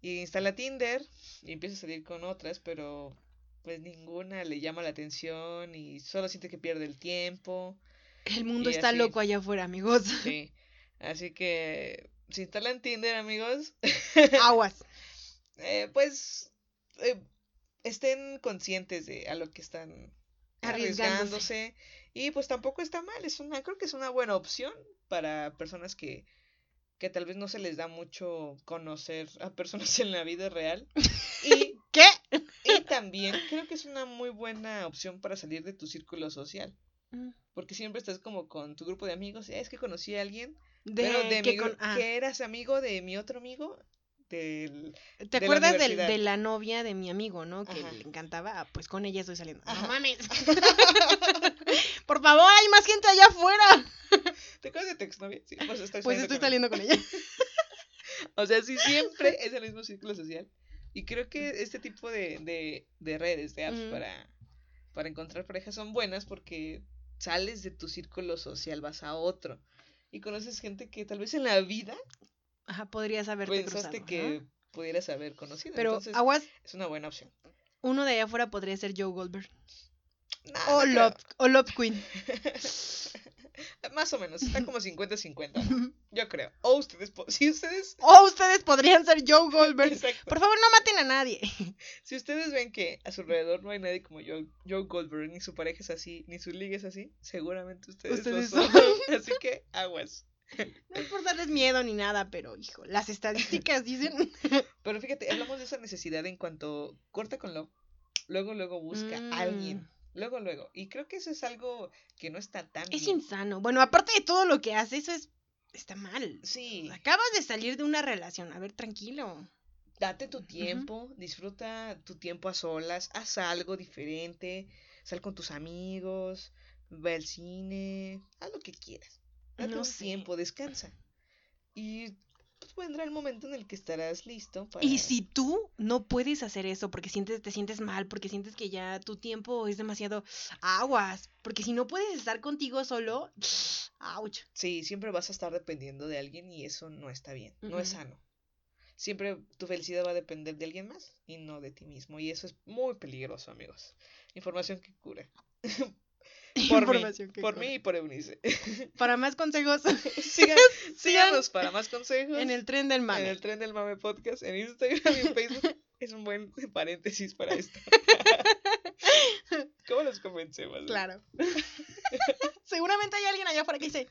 Y instala Tinder y empieza a salir con otras, pero pues ninguna le llama la atención y solo siente que pierde el tiempo. El mundo está así. loco allá afuera, amigos. Sí. Así que si instalan Tinder, amigos, Aguas. eh, pues eh, estén conscientes de a lo que están Arriesgándose. arriesgándose. Y pues tampoco está mal, es una, creo que es una buena opción para personas que, que tal vez no se les da mucho conocer a personas en la vida real. Y también creo que es una muy buena opción para salir de tu círculo social. Porque siempre estás como con tu grupo de amigos. "Ah, es que conocí a alguien, De, pero de que mi con- ah, que eras amigo de mi otro amigo. Del... ¿Te de la acuerdas del- de la novia de mi amigo, no? Que Ajá. le encantaba. Ah, pues con ella estoy saliendo. Ajá. No mames. Por favor, hay más gente allá afuera. ¿Te acuerdas de tu exnovia? Sí, pues estoy Pues saliendo estoy con saliendo con ella. O sea, sí, siempre es el mismo círculo social. Y creo que este tipo de, de, de redes, de apps para, para encontrar parejas son buenas porque sales de tu círculo social, vas a otro. Y conoces gente que tal vez en la vida Ajá, podrías haberte pensaste cruzado. que ¿no? pudieras haber conocido. Pero Entonces, aguas, es una buena opción. uno de allá afuera podría ser Joe Goldberg. No, O no Love, o Love Queen. Más o menos, está como 50-50. Yo creo. O ustedes, si ustedes... o ustedes podrían ser Joe Goldberg. Exacto. Por favor, no maten a nadie. Si ustedes ven que a su alrededor no hay nadie como Joe, Joe Goldberg, ni su pareja es así, ni su liga es así, seguramente ustedes, lo Ustedes son. son. Así que aguas. No es por darles miedo ni nada, pero hijo, las estadísticas dicen. Pero fíjate, hablamos de esa necesidad en cuanto corta con lo, luego, luego busca a alguien. Luego, luego. Y creo que eso es algo que no está tan Es bien. insano. Bueno, aparte de todo lo que hace, eso es. Está mal. Sí, Acabas de salir de una relación. A ver, tranquilo. date tu tiempo, disfruta tu tiempo a solas, haz algo diferente, sal con tus amigos, ve al cine, haz lo que quieras. Date No un sé. tiempo, descansa. Y pues vendrá el momento en el que estarás listo para... Y si tú no puedes hacer eso porque sientes, te sientes mal, porque sientes que ya tu tiempo es demasiado aguas, porque si no puedes estar contigo solo, ouch. Sí, siempre vas a estar dependiendo de alguien y eso no está bien, no es sano. Siempre tu felicidad va a depender de alguien más y no de ti mismo. Y eso es muy peligroso, amigos. Información que cura. Por mí, que por corre. mí y por Eunice. Para más consejos, Sigan, síganos para más consejos. en el tren del en mame. el tren del mame podcast, en Instagram y en Facebook. es un buen paréntesis para esto. ¿Cómo los convencemos? Claro. Seguramente hay alguien allá afuera que dice,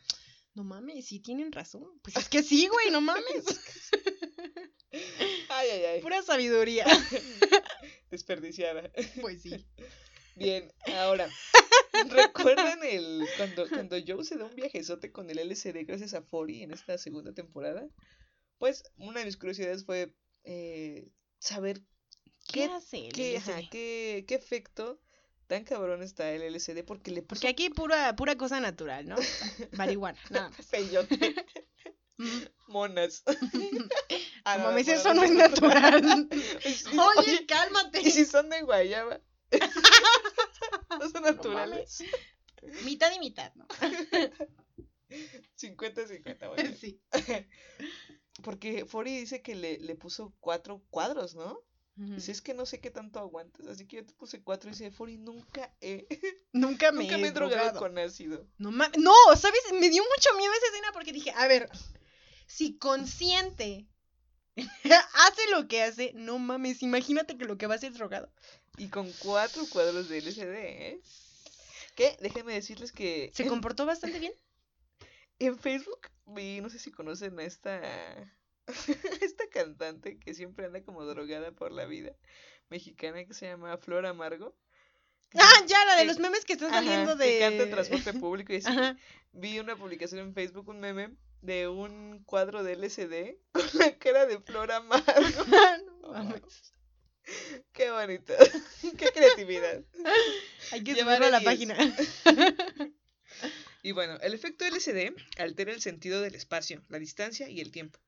no mames, sí tienen razón. Pues es que sí, güey, no mames. Ay, ay, ay. Pura sabiduría. Desperdiciada. Pues sí. Bien, ahora. ¿Recuerdan el cuando, cuando Joe se da un viajezote con el LCD gracias a Fori en esta segunda temporada? Pues una de mis curiosidades fue eh, saber ¿Qué ¿Qué- hace el qué, ajá, qué, qué efecto tan cabrón está el LCD porque le puso Porque aquí pura, pura cosa natural, ¿no? Marihuana, nada más. peyote, monas. Ah, bueno, eso no es natural. Oye, cálmate. ¿y si son de guayaba? ¿No son No naturales? Mitad y mitad, ¿no? 50-50, bueno. Sí. Porque Fori dice que le, le puso cuatro cuadros, ¿no? Dice, es que no sé qué tanto aguantas, así que yo te puse cuatro y dice, Fori, nunca he, Nunca me, nunca me he drogado con ácido. No mames. No, ¿sabes? Me dio mucho miedo esa escena porque dije, a ver, si consciente hace lo que hace, no mames, imagínate que lo que va a es drogado. Y con cuatro cuadros de LCD, ¿eh? Que déjenme decirles que Se comportó bastante bien. en Facebook vi, no sé si conocen a esta, esta cantante que siempre anda como drogada por la vida, mexicana que se llama Flor Amargo. que Ah, ya, la de que- los memes que están ajá, saliendo que de. canta en transporte público y así. Ajá. Vi una publicación en Facebook, un meme, de un cuadro de LCD con la cara de Flor Amargo. No mames. Qué bonito. Qué creatividad. Hay que Llevaré subirlo a la 10. página. Y bueno, el efecto LCD altera el sentido del espacio, la distancia y el tiempo.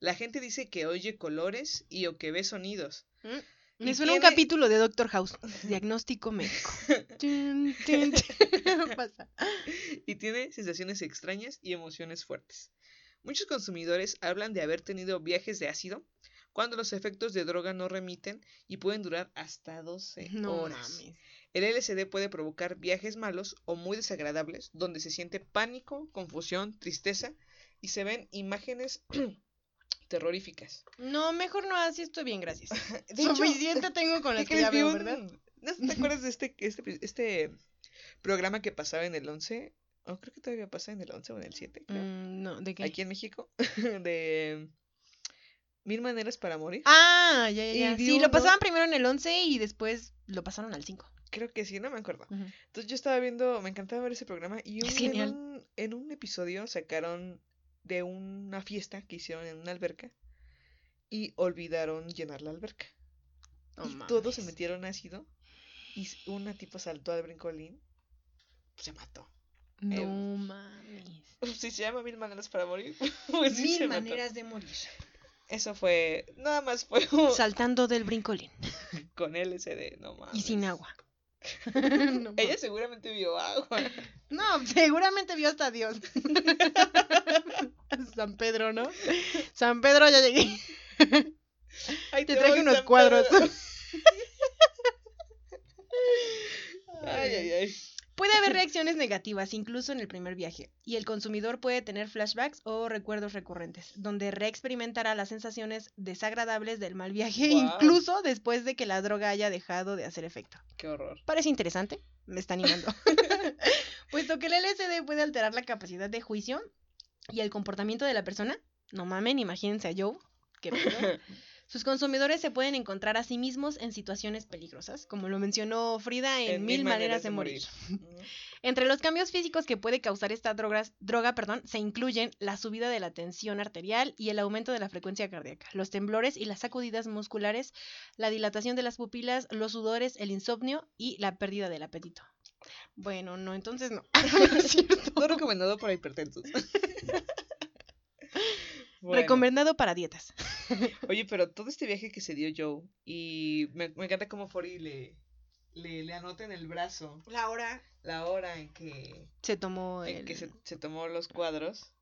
La gente dice que oye colores y o que ve sonidos. Me Y suena un capítulo de Doctor House. Diagnóstico médico. Pasa. y tiene sensaciones extrañas y emociones fuertes. Muchos consumidores hablan de haber tenido viajes de ácido cuando los efectos de droga no remiten y pueden durar hasta 12 No horas. mames. El LSD puede provocar viajes malos o muy desagradables donde se siente pánico, confusión, tristeza y se ven imágenes terroríficas. No, mejor no, así estoy bien, gracias. De hecho, Suficiente tengo con ¿qué las que ya veo, un- ¿verdad? ¿No te acuerdas de este, este, este programa que pasaba en el 11? O creo que todavía pasa en el 11 o en el 7. creo. Mm, no, ¿de qué? Aquí en México. de Mil Maneras para Morir. Ah, ya, ya, ya. Sí, lo pasaban primero en el 11 y después lo pasaron al 5. Creo que sí, no me acuerdo. Entonces yo estaba viendo, me encantaba ver ese programa y Es un- genial. En, un, en un episodio sacaron de una fiesta que hicieron en una alberca y olvidaron llenar la alberca. No y todos se metieron ácido y una tipo saltó al brincolín, pues se mató. No Em, mames. Si se llama Mil Maneras para Morir, pues sí Mil mató. maneras de morir. Eso fue, nada más fue un- Saltando del brincolín. con LSD, no mames. Y sin agua. No Ella seguramente vio agua. No, seguramente vio hasta Dios. San Pedro, ¿no? San Pedro, ya llegué. Ahí Te traje unos San cuadros. Ay, ay, ay. Puede haber reacciones negativas incluso en el primer viaje, y el consumidor puede tener flashbacks o recuerdos recurrentes, donde reexperimentará las sensaciones desagradables del mal viaje, incluso después de que la droga haya dejado de hacer efecto. Qué horror. Parece interesante, me está animando. Puesto que el LSD puede alterar la capacidad de juicio y el comportamiento de la persona, no mamen, imagínense a Joe, qué pedo. Sus consumidores se pueden encontrar a sí mismos en situaciones peligrosas, como lo mencionó Frida en, Mil Maneras, de Morir. Entre los cambios físicos que puede causar esta drogas- droga perdón, se incluyen la subida de la tensión arterial y el aumento de la frecuencia cardíaca, los temblores y las sacudidas musculares, la dilatación de las pupilas, los sudores, el insomnio y la pérdida del apetito. Bueno, no, entonces no. No es cierto. No recomendado para hipertensos. Bueno, Recomendado para dietas. Oye, pero todo este viaje que se dio Joe y me, me encanta cómo Fori le, le, le anota en el brazo La hora la hora en que, se tomó en el... que se, se tomó los cuadros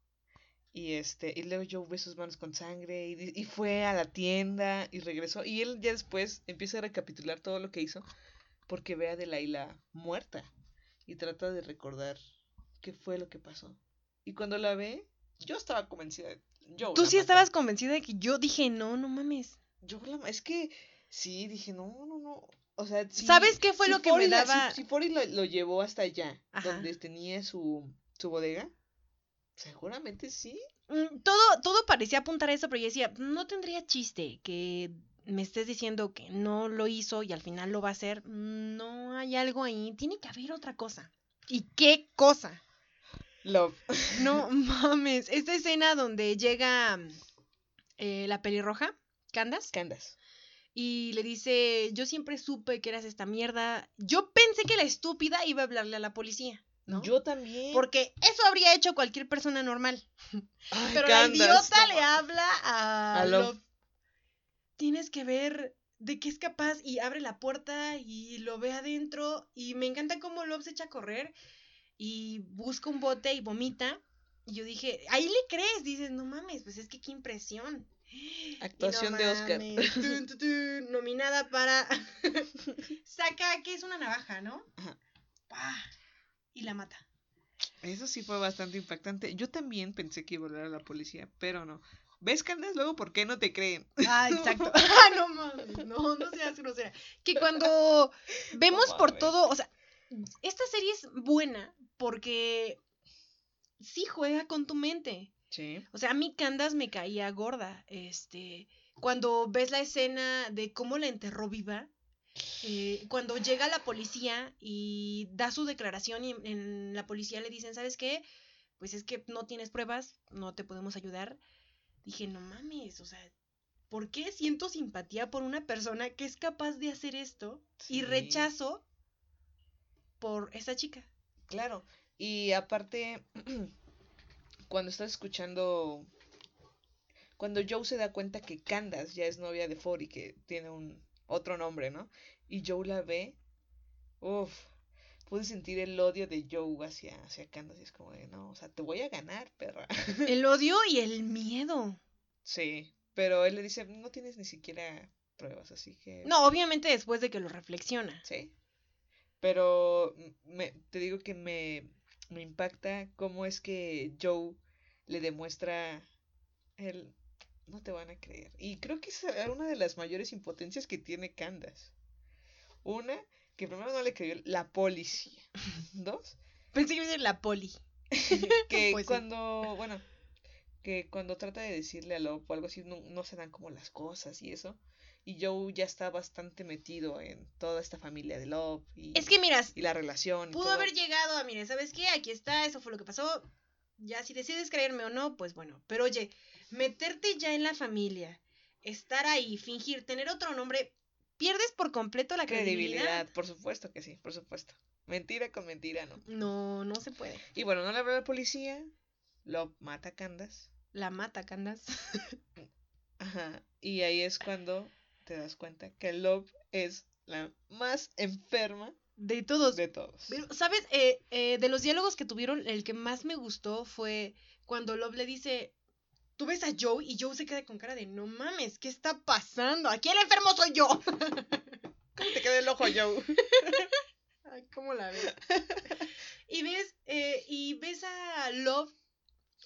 y este y luego Joe ve sus manos con sangre y, y fue a la tienda y regresó y él ya después empieza a recapitular todo lo que hizo porque ve a Delaila muerta y trata de recordar qué fue lo que pasó. Y cuando la ve, yo estaba convencida. de- Tú sí mató. estabas convencida de que yo dije, no, no mames. Yo la es que sí, dije, no, no, no. O sea, sí, ¿Sabes qué fue si lo que me si- daba- Si, Fori lo, lo llevó hasta allá, Ajá. donde tenía su, su bodega, seguramente sí. Mm, Todo, todo parecía apuntar a eso, pero yo decía, no tendría chiste que me estés diciendo que no lo hizo y al final lo va a hacer. No hay algo ahí, tiene que haber otra cosa. ¿Y qué cosa? Love. No mames, esta escena donde llega eh, la pelirroja, Candas, Candas. y le dice, yo siempre supe que eras esta mierda. Yo pensé que la estúpida iba a hablarle a la policía, ¿no? Yo también. Porque eso habría hecho cualquier persona normal. Ay, Pero Candace, la idiota no le habla a, A Love. Love. Tienes que ver de qué es capaz y abre la puerta y lo ve adentro y me encanta cómo Love se echa a correr y busca un bote y vomita. Y yo dije, ahí le crees, dices, no mames, pues es que qué impresión. No Actuación de Oscar. mames, tun, tun, tun, nominada para saca que es una navaja, ¿no? Ajá. Pa, y la mata. Eso sí fue bastante impactante. Yo también pensé que iba a hablar a la policía, pero no. ¿Ves, Candace? Luego, ¿por qué no te creen? Ah, exacto. Ah, no mames, no, no seas grosera. Que cuando vemos No por todo, o sea, esta serie es buena porque sí juega con tu mente. Sí. O sea, a mí Candas me caía gorda. Este, cuando ves la escena de cómo la enterró viva, eh, cuando llega la policía y da su declaración y en, la policía le dicen, ¿sabes qué? Pues es que no tienes pruebas, no te podemos ayudar. Dije, no mames, o sea, ¿por qué siento simpatía por una persona que es capaz de hacer esto y rechazo por esa chica? Claro. Y aparte, cuando estás escuchando. Cuando Joe se da cuenta que Candace ya es novia de Ford y que tiene un otro nombre, ¿no? Y Joe la ve. Uf. Pude sentir el odio de Joe hacia, hacia Candace. y Es como de, no, o sea, te voy a ganar, perra. El odio y el miedo. Sí. Pero él le dice, no tienes ni siquiera pruebas, así que. No, obviamente después de que lo reflexiona. Sí. Pero me, te digo que me, me impacta cómo es que Joe le demuestra el... No te van a creer. Y creo que esa es una de las mayores impotencias que tiene Candace. Una, que primero no le creyó la policía. Dos, Pensé que iba a decir la poli. que Pues sí. cuando, bueno, que cuando trata de decirle a Love o algo así, no, no se dan como las cosas y eso. Y Joe ya está bastante metido en toda esta familia de Love y, Es que miras, y la relación. pudo haber llegado a, mire, ¿sabes qué? Aquí está, eso fue lo que pasó. Ya si decides creerme o no, pues bueno. Pero oye, meterte ya en la familia, estar ahí, fingir, tener otro nombre, pierdes por completo la credibilidad. credibilidad, por supuesto que sí, por supuesto. Mentira con mentira, no. No, no se puede. Y bueno, no le habla a la policía, Love mata a Candace. La mata, Candas. Ajá. Y ahí es cuando te das cuenta que Love es la más enferma De todos. de todos. Pero, ¿sabes? Eh, eh, de los diálogos que tuvieron, el que más me gustó fue cuando Love le dice, tú ves a Joe y Joe se queda con cara de, no mames, ¿qué está pasando? Aquí el enfermo soy yo. ¿Cómo te queda el ojo, Joe? Ay, ¿cómo la ves? y ves, eh, y ves a Love,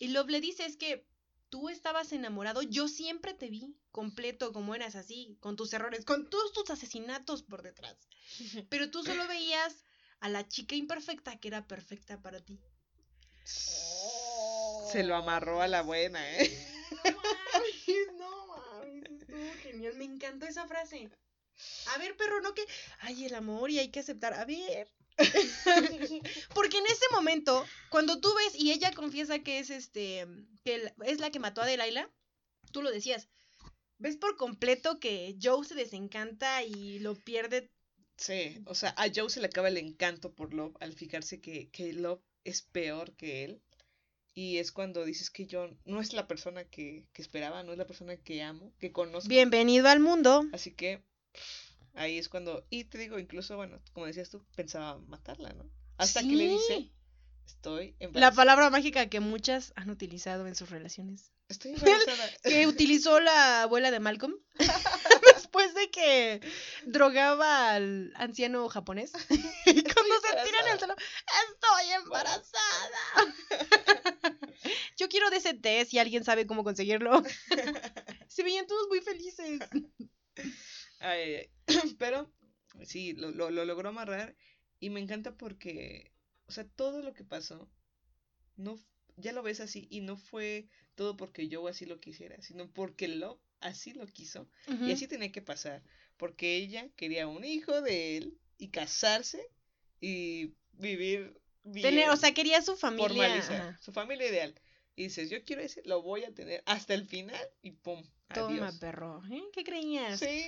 y Love le dice, es que tú estabas enamorado, yo siempre te vi completo como eras así, con tus errores, con todos tus asesinatos por detrás. Pero tú solo veías a la chica imperfecta que era perfecta para ti. Se lo amarró a la buena, ¿eh? No mames, no mames, estuvo genial, me encantó esa frase. A ver, perro, no que, ay, el amor y hay que aceptar, a ver. Porque en ese momento, cuando tú ves y ella confiesa que es este, que es la que mató a Delilah, tú lo decías. Ves por completo que Joe se desencanta y lo pierde. Sí, o sea, a Joe se le acaba el encanto por Love al fijarse que, que Love es peor que él. Y es cuando dices que yo no es la persona que, que esperaba, no es la persona que amo, que conozco. Bienvenido al mundo. Así que ahí es cuando, y te digo, incluso, bueno, como decías tú, pensaba matarla, ¿no? Hasta que le dice, estoy La embarazada. palabra mágica que muchas han utilizado en sus relaciones. Estoy embarazada. Que utilizó la abuela de Malcolm. Después de que drogaba al anciano japonés. Y cuando se tira en el suelo, estoy embarazada. Yo quiero de ese té si alguien sabe cómo conseguirlo. Se veían todos muy felices. Ay. Pero sí, lo, lo, lo logró amarrar y me encanta porque, o sea, todo lo que pasó, no, ya lo ves así y no fue todo porque yo así lo quisiera, sino porque lo así lo quiso y así tenía que pasar, porque ella quería un hijo de él y casarse y vivir bien, Tener, o sea, quería su familia. formalizar ajá. su familia ideal. Y dices, yo quiero ese, lo voy a tener hasta el final y pum, Toma, adiós. perro. ¿eh? ¿Qué creías? Sí.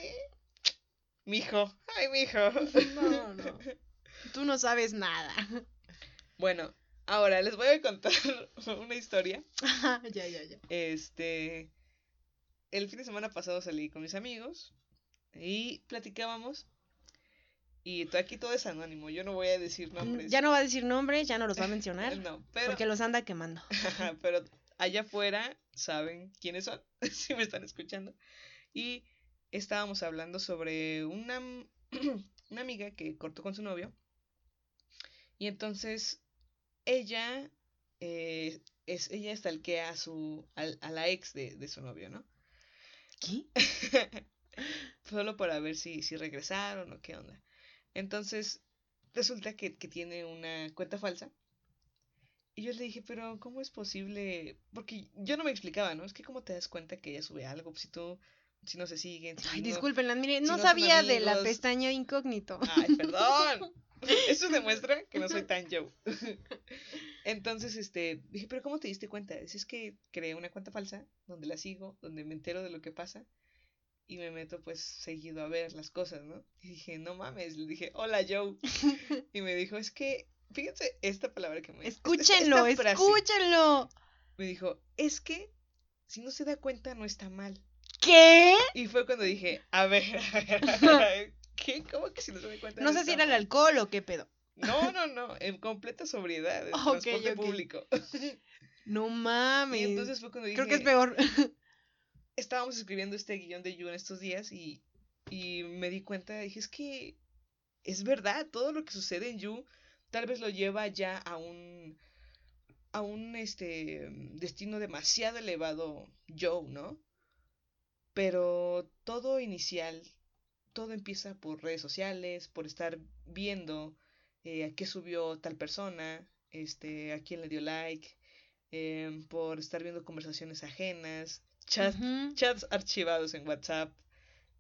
Mijo, ay, mijo. No, no. Tú no sabes nada. Bueno, ahora les voy a contar una historia. Ajá, ya, ya, ya. Este, el fin de semana pasado salí con mis amigos y platicábamos. Y aquí todo es anónimo, yo no voy a decir nombres. Mm, Ya no va a decir nombres, ya no los va a mencionar. No, pero, Porque los anda quemando. pero allá afuera saben quiénes son, si me están escuchando. Y estábamos hablando sobre una, una amiga que cortó con su novio. Y entonces ella eh, es, ella stalkea a su al- a, la ex de, de su novio, ¿no? ¿Qué? Solo para ver si, si regresaron o qué onda. Entonces, resulta que, que tiene una cuenta falsa. Y yo le dije, pero ¿cómo es posible? Porque yo no me explicaba, ¿no? Es que ¿cómo te das cuenta que ella sube algo? Pues, Si tú, si no se siguen, si Ay, no- discúlpenla, mire, si no sabía de la pestaña incógnito. Ay, perdón. Eso demuestra que no soy tan yo. Entonces, este, dije, pero ¿cómo te diste cuenta? Dice, es que creé una cuenta falsa donde la sigo, donde me entero de lo que pasa y me meto pues seguido a ver las cosas, ¿no? Y dije, no mames, le dije, hola Joe. Y me dijo, es que, fíjense esta palabra que me esta- esta- Escúchenlo, esta frase. escúchenlo. Me dijo, es que si no se da cuenta no está mal. ¿Qué? Y fue cuando dije, a ver, a ver, a ver, ¿qué? ¿Cómo que si no se da cuenta No sé si era el alcohol o qué pedo. No, no, no, en completa sobriedad, en Ok, transporte público. No mames. Y entonces fue cuando dije, Creo que es peor. estábamos escribiendo este guion de You en estos días y, y me di cuenta, dije, es que es verdad, todo lo que sucede en You tal vez lo lleva ya a un a un este destino demasiado elevado Joe, ¿no? Pero todo inicial, todo empieza por redes sociales, por estar viendo eh, a qué subió tal persona, este, a quién le dio like, em, por estar viendo conversaciones ajenas, chats, Ujú. chats archivados en WhatsApp,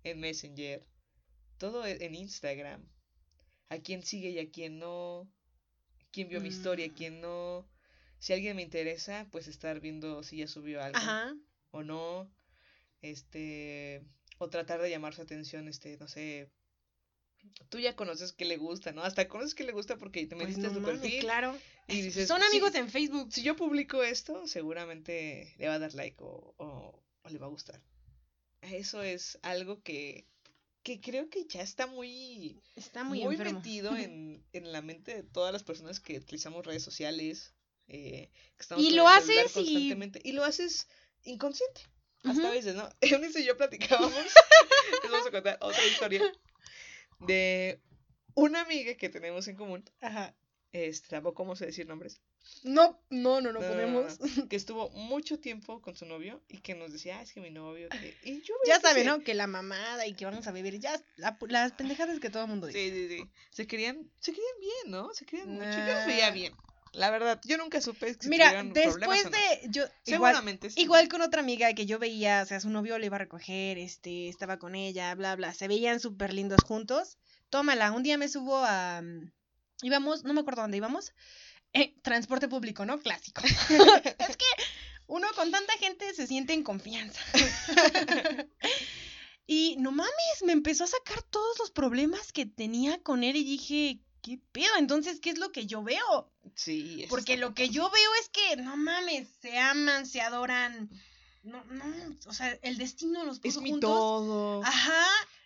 en Messenger, todo e- en Instagram, a quién sigue y a quién no, quién vio mi historia, Mm. quién no. Si alguien me interesa, pues estar viendo si ya subió algo Ajá. o no. Este, o tratar de llamar su atención, este, no sé. Tú ya conoces que le gusta, ¿no? Hasta conoces que le gusta porque te Pues metiste no a su perfil. claro. y dices, Son "Sí, amigos en Facebook. Si yo publico esto, seguramente le va a dar like o, o- o le va a gustar. Eso es algo que, que creo que ya está muy, Está muy, muy, metido en, en la mente de todas las personas que utilizamos redes sociales. eh, que estamos Y lo haces. Y lo haces inconsciente. Hasta a veces, ¿no? Eunice y yo platicábamos. les vamos a contar otra historia. De una amiga que tenemos en común. Ajá. Este, tampoco vamos a decir nombres. No, no, no, no, No, podemos. no, que estuvo mucho tiempo con su novio y que nos decía, ah, es que mi novio, que... Y yo Ya saben, ¿no? Que la mamada y que vamos a beber. Ya, la- las pendejadas que todo el mundo dice. Sí, sí, sí. Se querían, se querían bien, ¿no? Se querían mucho. Yo los veía bien. La verdad, yo nunca supe si Mira, después no. de. Yo, igual, Seguramente sí. igual con otra amiga que yo veía, o sea, su novio le iba a recoger, este, estaba con ella, bla, bla. Se veían súper lindos juntos. Tómala, un día me subo a. mm, Íbamos, no me acuerdo dónde íbamos. Eh, transporte público, ¿no? Clásico. es que uno con tanta gente se siente en confianza. y no mames, me empezó a sacar todos los problemas que tenía con él y dije, ¿qué pedo? Entonces, ¿qué es lo que yo veo? Sí, Porque lo que yo veo es que, no mames, se aman, se adoran. No, no, o sea, el destino los Es puso mi juntos. todo. Ajá.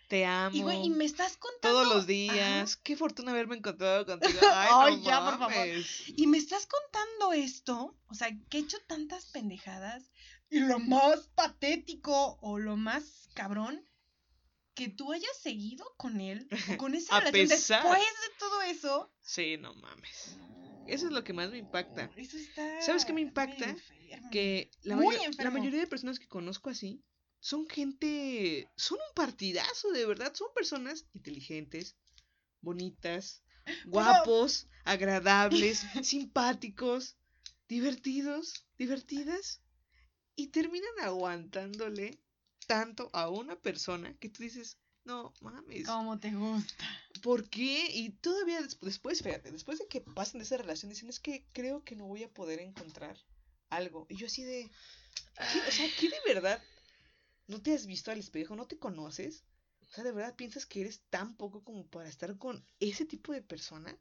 Te amo. Y, güey, y me estás contando. Todos los Ajá. días. Qué fortuna haberme encontrado contigo. Ay, Ay, no ya, por favor. mames. Y me estás contando esto. O sea, que he hecho tantas pendejadas. Y lo más patético o lo más cabrón, que tú hayas seguido con él o con esa A relación pesar. después de todo eso. Sí, no mames. Eso es lo que más me impacta. Eso está. ¿Sabes qué me impacta? Que la, Muy mayo- la mayoría de personas que conozco así son gente, son un partidazo, de verdad. Son personas inteligentes, bonitas, guapos, agradables, simpáticos, divertidos, divertidas. Y terminan aguantándole tanto a una persona que tú dices, no mames. ¿Cómo te gusta? ¿Por qué? Y todavía des- después, fíjate, después de que pasan de esa relación, dicen, es que creo que no voy a poder encontrar algo. Y yo así de, ¿qué? o sea, ¿qué de verdad? ¿No te has visto al espejo? ¿No te conoces? O sea, ¿de verdad piensas que eres tan poco como para estar con ese tipo de persona?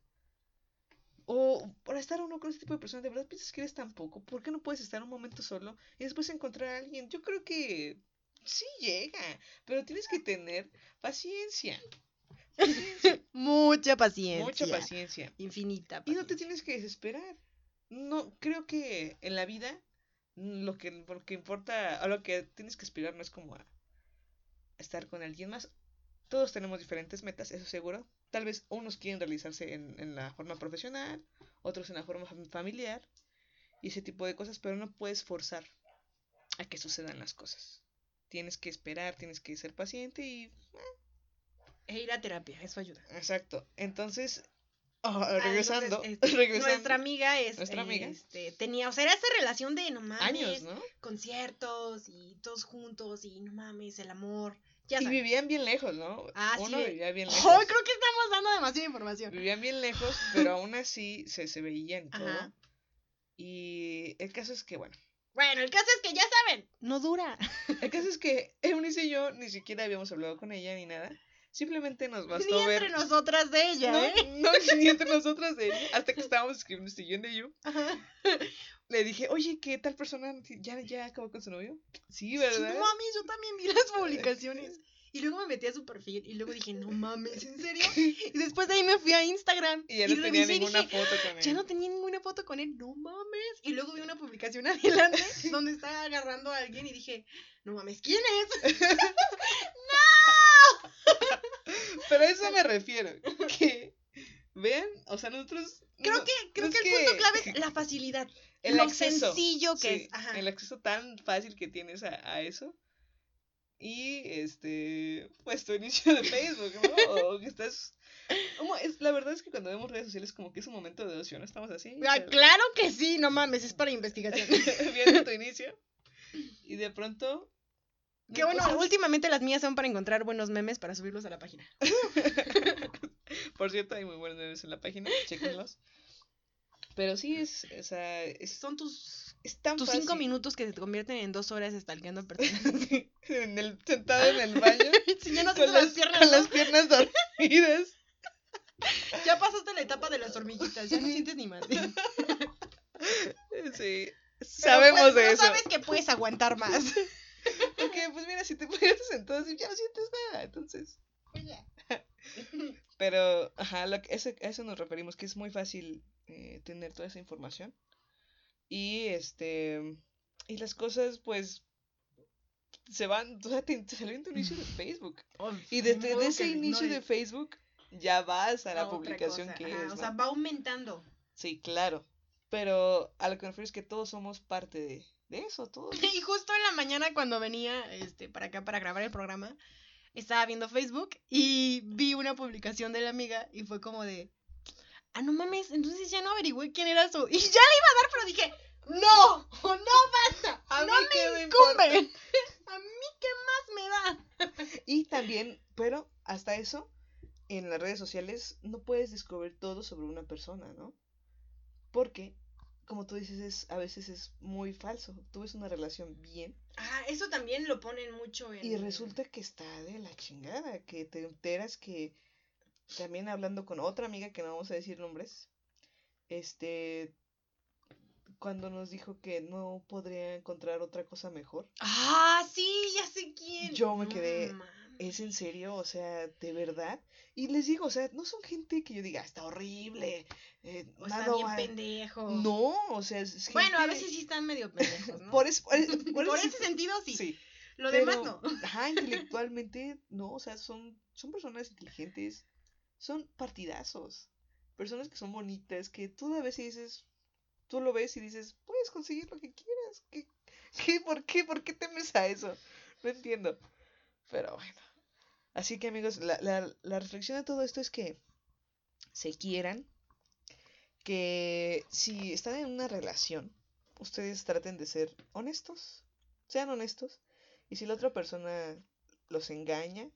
O para estar uno con ese tipo de persona, ¿de verdad piensas que eres tan poco? ¿Por qué no puedes estar un momento solo y después encontrar a alguien? Yo creo que sí llega, pero tienes que tener paciencia. Paciencia. Mucha paciencia. Mucha paciencia. Infinita. Y no te paciencia. tienes que desesperar. No, creo que en la vida mm, lo que, lo que importa, a lo que tienes que aspirar no es como a estar con alguien más. Todos tenemos diferentes metas, eso seguro. Tal vez unos quieren realizarse en, en la forma profesional, otros en la forma fam- familiar y ese tipo de cosas, pero no puedes forzar a que sucedan las cosas. Tienes que esperar, tienes que ser paciente y E ir a terapia, eso ayuda. Exacto. Entonces, ah, regresando, entonces, este, regresando. Nuestra amiga es. Nuestra amiga. este, tenía, o sea, era esa relación de no mames. años, ¿no? Conciertos y todos juntos y no mames, el amor. Ya Y sabes. vivían bien lejos, ¿no? Ah, sí, Uno vivía bien lejos. Oh, creo que estamos dando demasiada información. Vivían bien lejos, pero aún así se, se veían y todo. Ajá. Y el caso es que, bueno, Bueno, el caso es que ya saben, no dura. el caso es que Eunice y yo ni siquiera habíamos hablado con ella ni nada. Simplemente nos Ni bastó ver. entre nosotras de ella, no, ¿eh? no, ni entre nosotras de ella, hasta que estábamos escribiendo You. Ajá. Le dije, oye, ¿qué tal persona ya, ya acabó con su novio? Sí, Sí, ¿verdad? no mames, yo también vi las publicaciones. Y luego me metí a su perfil y luego dije, no mames, ¿en serio? Y después de ahí me fui a Instagram. y ya no tenía ninguna dije, foto con él. Ya no tenía ninguna foto con él, no mames. Y luego vi una publicación adelante donde estaba agarrando a alguien y dije, no mames, ¿quién es? Pero a eso me refiero. Que vean, o sea, nosotros. Creo no- que, creo no que el punto clave es la facilidad. el lo acceso, sencillo que sí, es. Ajá. El acceso tan fácil que tienes a, a eso. Y este, pues tu inicio de Facebook, ¿no? O que estás. como es, la verdad es que cuando vemos redes sociales, como que es un momento de ocio, ¿no? Estamos así. Ah, pero- claro que sí, no mames, es para investigación. viendo tu inicio. Y de pronto. que bueno, cosas- últimamente las mías son para encontrar buenos memes para subirlos a la página. Por cierto, hay muy buenos memes en la página, chéquenlos. Pero sí es, o sea, Son tus, es tan tus cinco minutos que se te convierten en dos horas stalkeando personas. en el, sentado en el baño. Con las, las, piernas. con ¿no? las piernas dormidas. Ya pasaste la etapa de las hormiguitas, ya no sientes ni más. Sí. Pero, Sabemos pues, de no eso. sabes que puedes aguantar más. Porque, pues mira, si te pones sentado así, ya no sientes nada. Entonces. Pero, ajá, lo que- ese- a eso nos referimos, que es muy fácil eh, tener toda esa información. Y este. Y las cosas, pues. Se van. O sea, te, salió en tu inicio de Facebook. Y desde ese inicio de. Facebook, ya vas a la publicación que ajá, es. O ¿no? sea, va aumentando. Sí, claro. Pero a lo que me refiero es que todos somos parte de, de eso, todos. Y justo en la mañana cuando venía este, para acá para grabar el programa, estaba viendo Facebook y vi una publicación de la amiga y fue como de, ah, no mames, entonces ya no averigüé quién era su... Y ya le iba a dar, pero dije, no, no basta, A no mí me incumbe. A mí qué más me da. Y también, pero hasta eso, en las redes sociales no puedes descubrir todo sobre una persona, ¿no? Porque, como tú dices, es, a veces es muy falso. Tú ves una relación bien Ah, eso también lo ponen mucho en... y resulta que está de la chingada, que te enteras que también hablando con otra amiga que no vamos a decir nombres, este, cuando nos dijo que no podría encontrar otra cosa mejor. Ah, sí, ya sé quién. Yo me quedé. ¿Es en serio? O sea, ¿de verdad? Y les digo, o sea, no son gente que yo diga, está horrible. eh, O nada está bien va-". pendejo. No, o sea, es, Bueno, a veces sí están medio pendejos, ¿no? Por, es- por, es- por Por ese- ese sentido, sí. sí. Lo Pero, demás no. Ajá, intelectualmente, no, o sea, son, son personas inteligentes, son partidazos, personas que son bonitas, que tú a veces dices, tú lo ves y dices, puedes conseguir lo que quieras, ¿qué, qué, por qué, por qué temes a eso? No entiendo, pero bueno. Así que amigos, la, la, la reflexión de todo esto es que se quieran, que si están en una relación, ustedes traten de ser honestos, sean honestos, y si la otra persona los engaña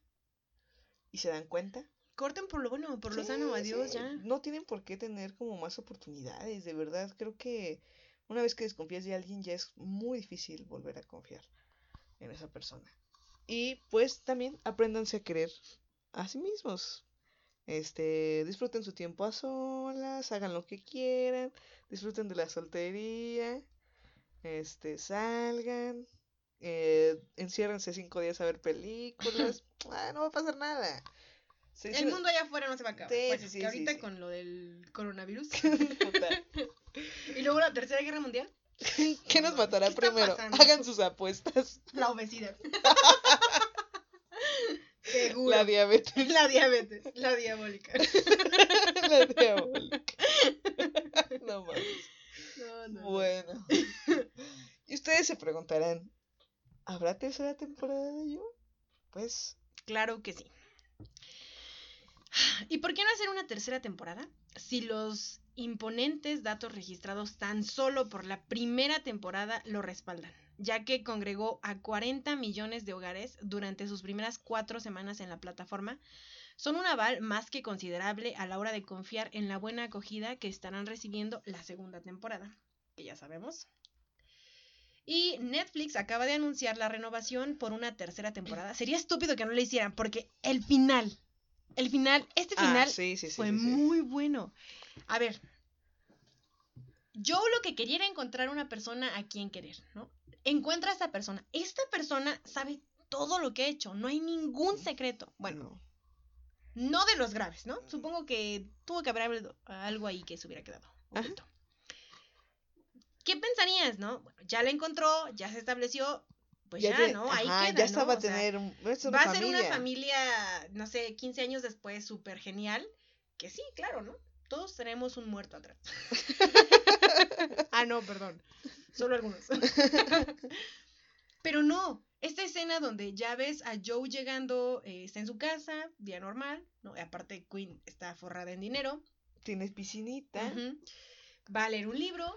y se dan cuenta, Corten por lo bueno, por lo sí, sano, adiós sí, ya. No tienen por qué tener como más oportunidades, de verdad. Creo que una vez que desconfías de alguien ya es muy difícil volver a confiar en esa persona. Y pues también apréndanse a querer a sí mismos. Este, disfruten su tiempo a solas, hagan lo que quieran, disfruten de la soltería, este, salgan, eh, enciérrense cinco días a ver películas, ah, no va a pasar nada. El mundo allá afuera no se va a acabar. Sí, Bueno, sí, sí, que ahorita con lo del coronavirus. Y luego la tercera guerra mundial, ¿Qué nos matará ¿Qué está primero? Hagan sus apuestas. la obesidad. Seguro. La diabetes. La diabetes, la diabólica. La diabólica. No mames. No, no. Bueno. Y ustedes se preguntarán, ¿habrá tercera temporada de yo? Pues, Claro que sí. ¿Y por qué no hacer una tercera temporada? Si los imponentes datos registrados tan solo por la primera temporada lo respaldan, ya que congregó a 40 millones de hogares durante sus primeras cuatro semanas en la plataforma, son un aval más que considerable a la hora de confiar en la buena acogida que estarán recibiendo la segunda temporada, que ya sabemos. Y Netflix acaba de anunciar la renovación por una tercera temporada. Sería estúpido que no le hicieran, porque el final, el final, este ah, final sí, sí, sí, fue muy bueno. A ver, yo lo que quería era encontrar una persona a quien querer, ¿no? Encuentra a esta persona. Esta persona sabe todo lo que ha hecho, no hay ningún secreto. Bueno, no de los graves, ¿no? Supongo que tuvo que haber algo- ahí que se hubiera quedado. ¿Qué pensarías, no? Bueno, ya la encontró, ya se estableció, pues ya, te- ¿no? Ahí ajá, queda, ya ¿no? estaba a O sea, tener va a ser una familia, no sé, 15 años después, súper genial. Que sí, claro, ¿no? Todos tenemos un muerto atrás. ah, no, perdón. Solo algunos. Pero no, esta escena donde ya ves a Joe llegando, eh, está en su casa, día normal, ¿no? Y aparte Queen está forrada en dinero. Tienes piscinita. Va a leer un libro.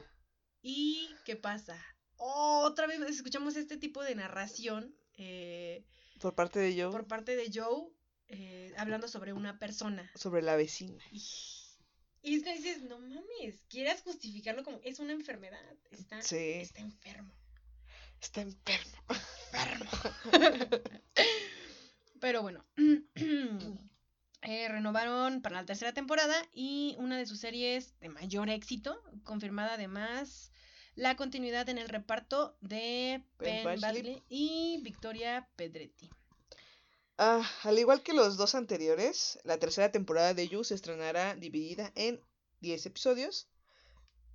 ¿Y qué pasa? Otra vez escuchamos este tipo de narración. eh, Por parte de yo, por parte de Joe eh, hablando sobre una persona. sobre la vecina. Y, y es que dices, no mames, quieras justificarlo como es una enfermedad. Está, Sí. está enfermo. Está enfermo. Enfermo. Pero bueno. eh, renovaron para la tercera temporada y una de sus series de mayor éxito, confirmada además la continuidad en el reparto de Penn. Badgley y Victoria Pedretti. Ah, al igual que los dos anteriores, la tercera temporada de You se estrenará dividida en 10 episodios.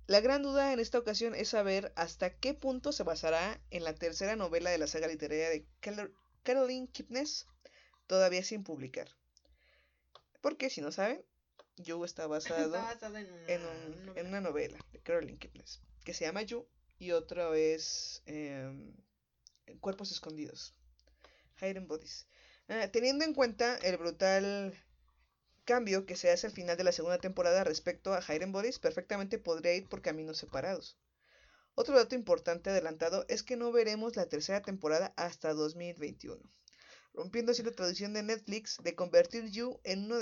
La gran duda en esta ocasión es saber hasta qué punto se basará en la tercera novela de la saga literaria de Carol- Caroline Kipnis, todavía sin publicar. Porque si no saben, You está basado Está en una, en, un- novela. en una novela de Caroline Kipnis, que se llama You y otra es em, Cuerpos Escondidos, Hidden Bodies. Ah, teniendo en cuenta el brutal cambio que se hace al final de la segunda temporada respecto a Hidden Bodies, perfectamente podría ir por caminos separados. Otro dato importante adelantado es que no veremos la tercera temporada hasta 2021, rompiendo así la tradición de Netflix de convertir You en una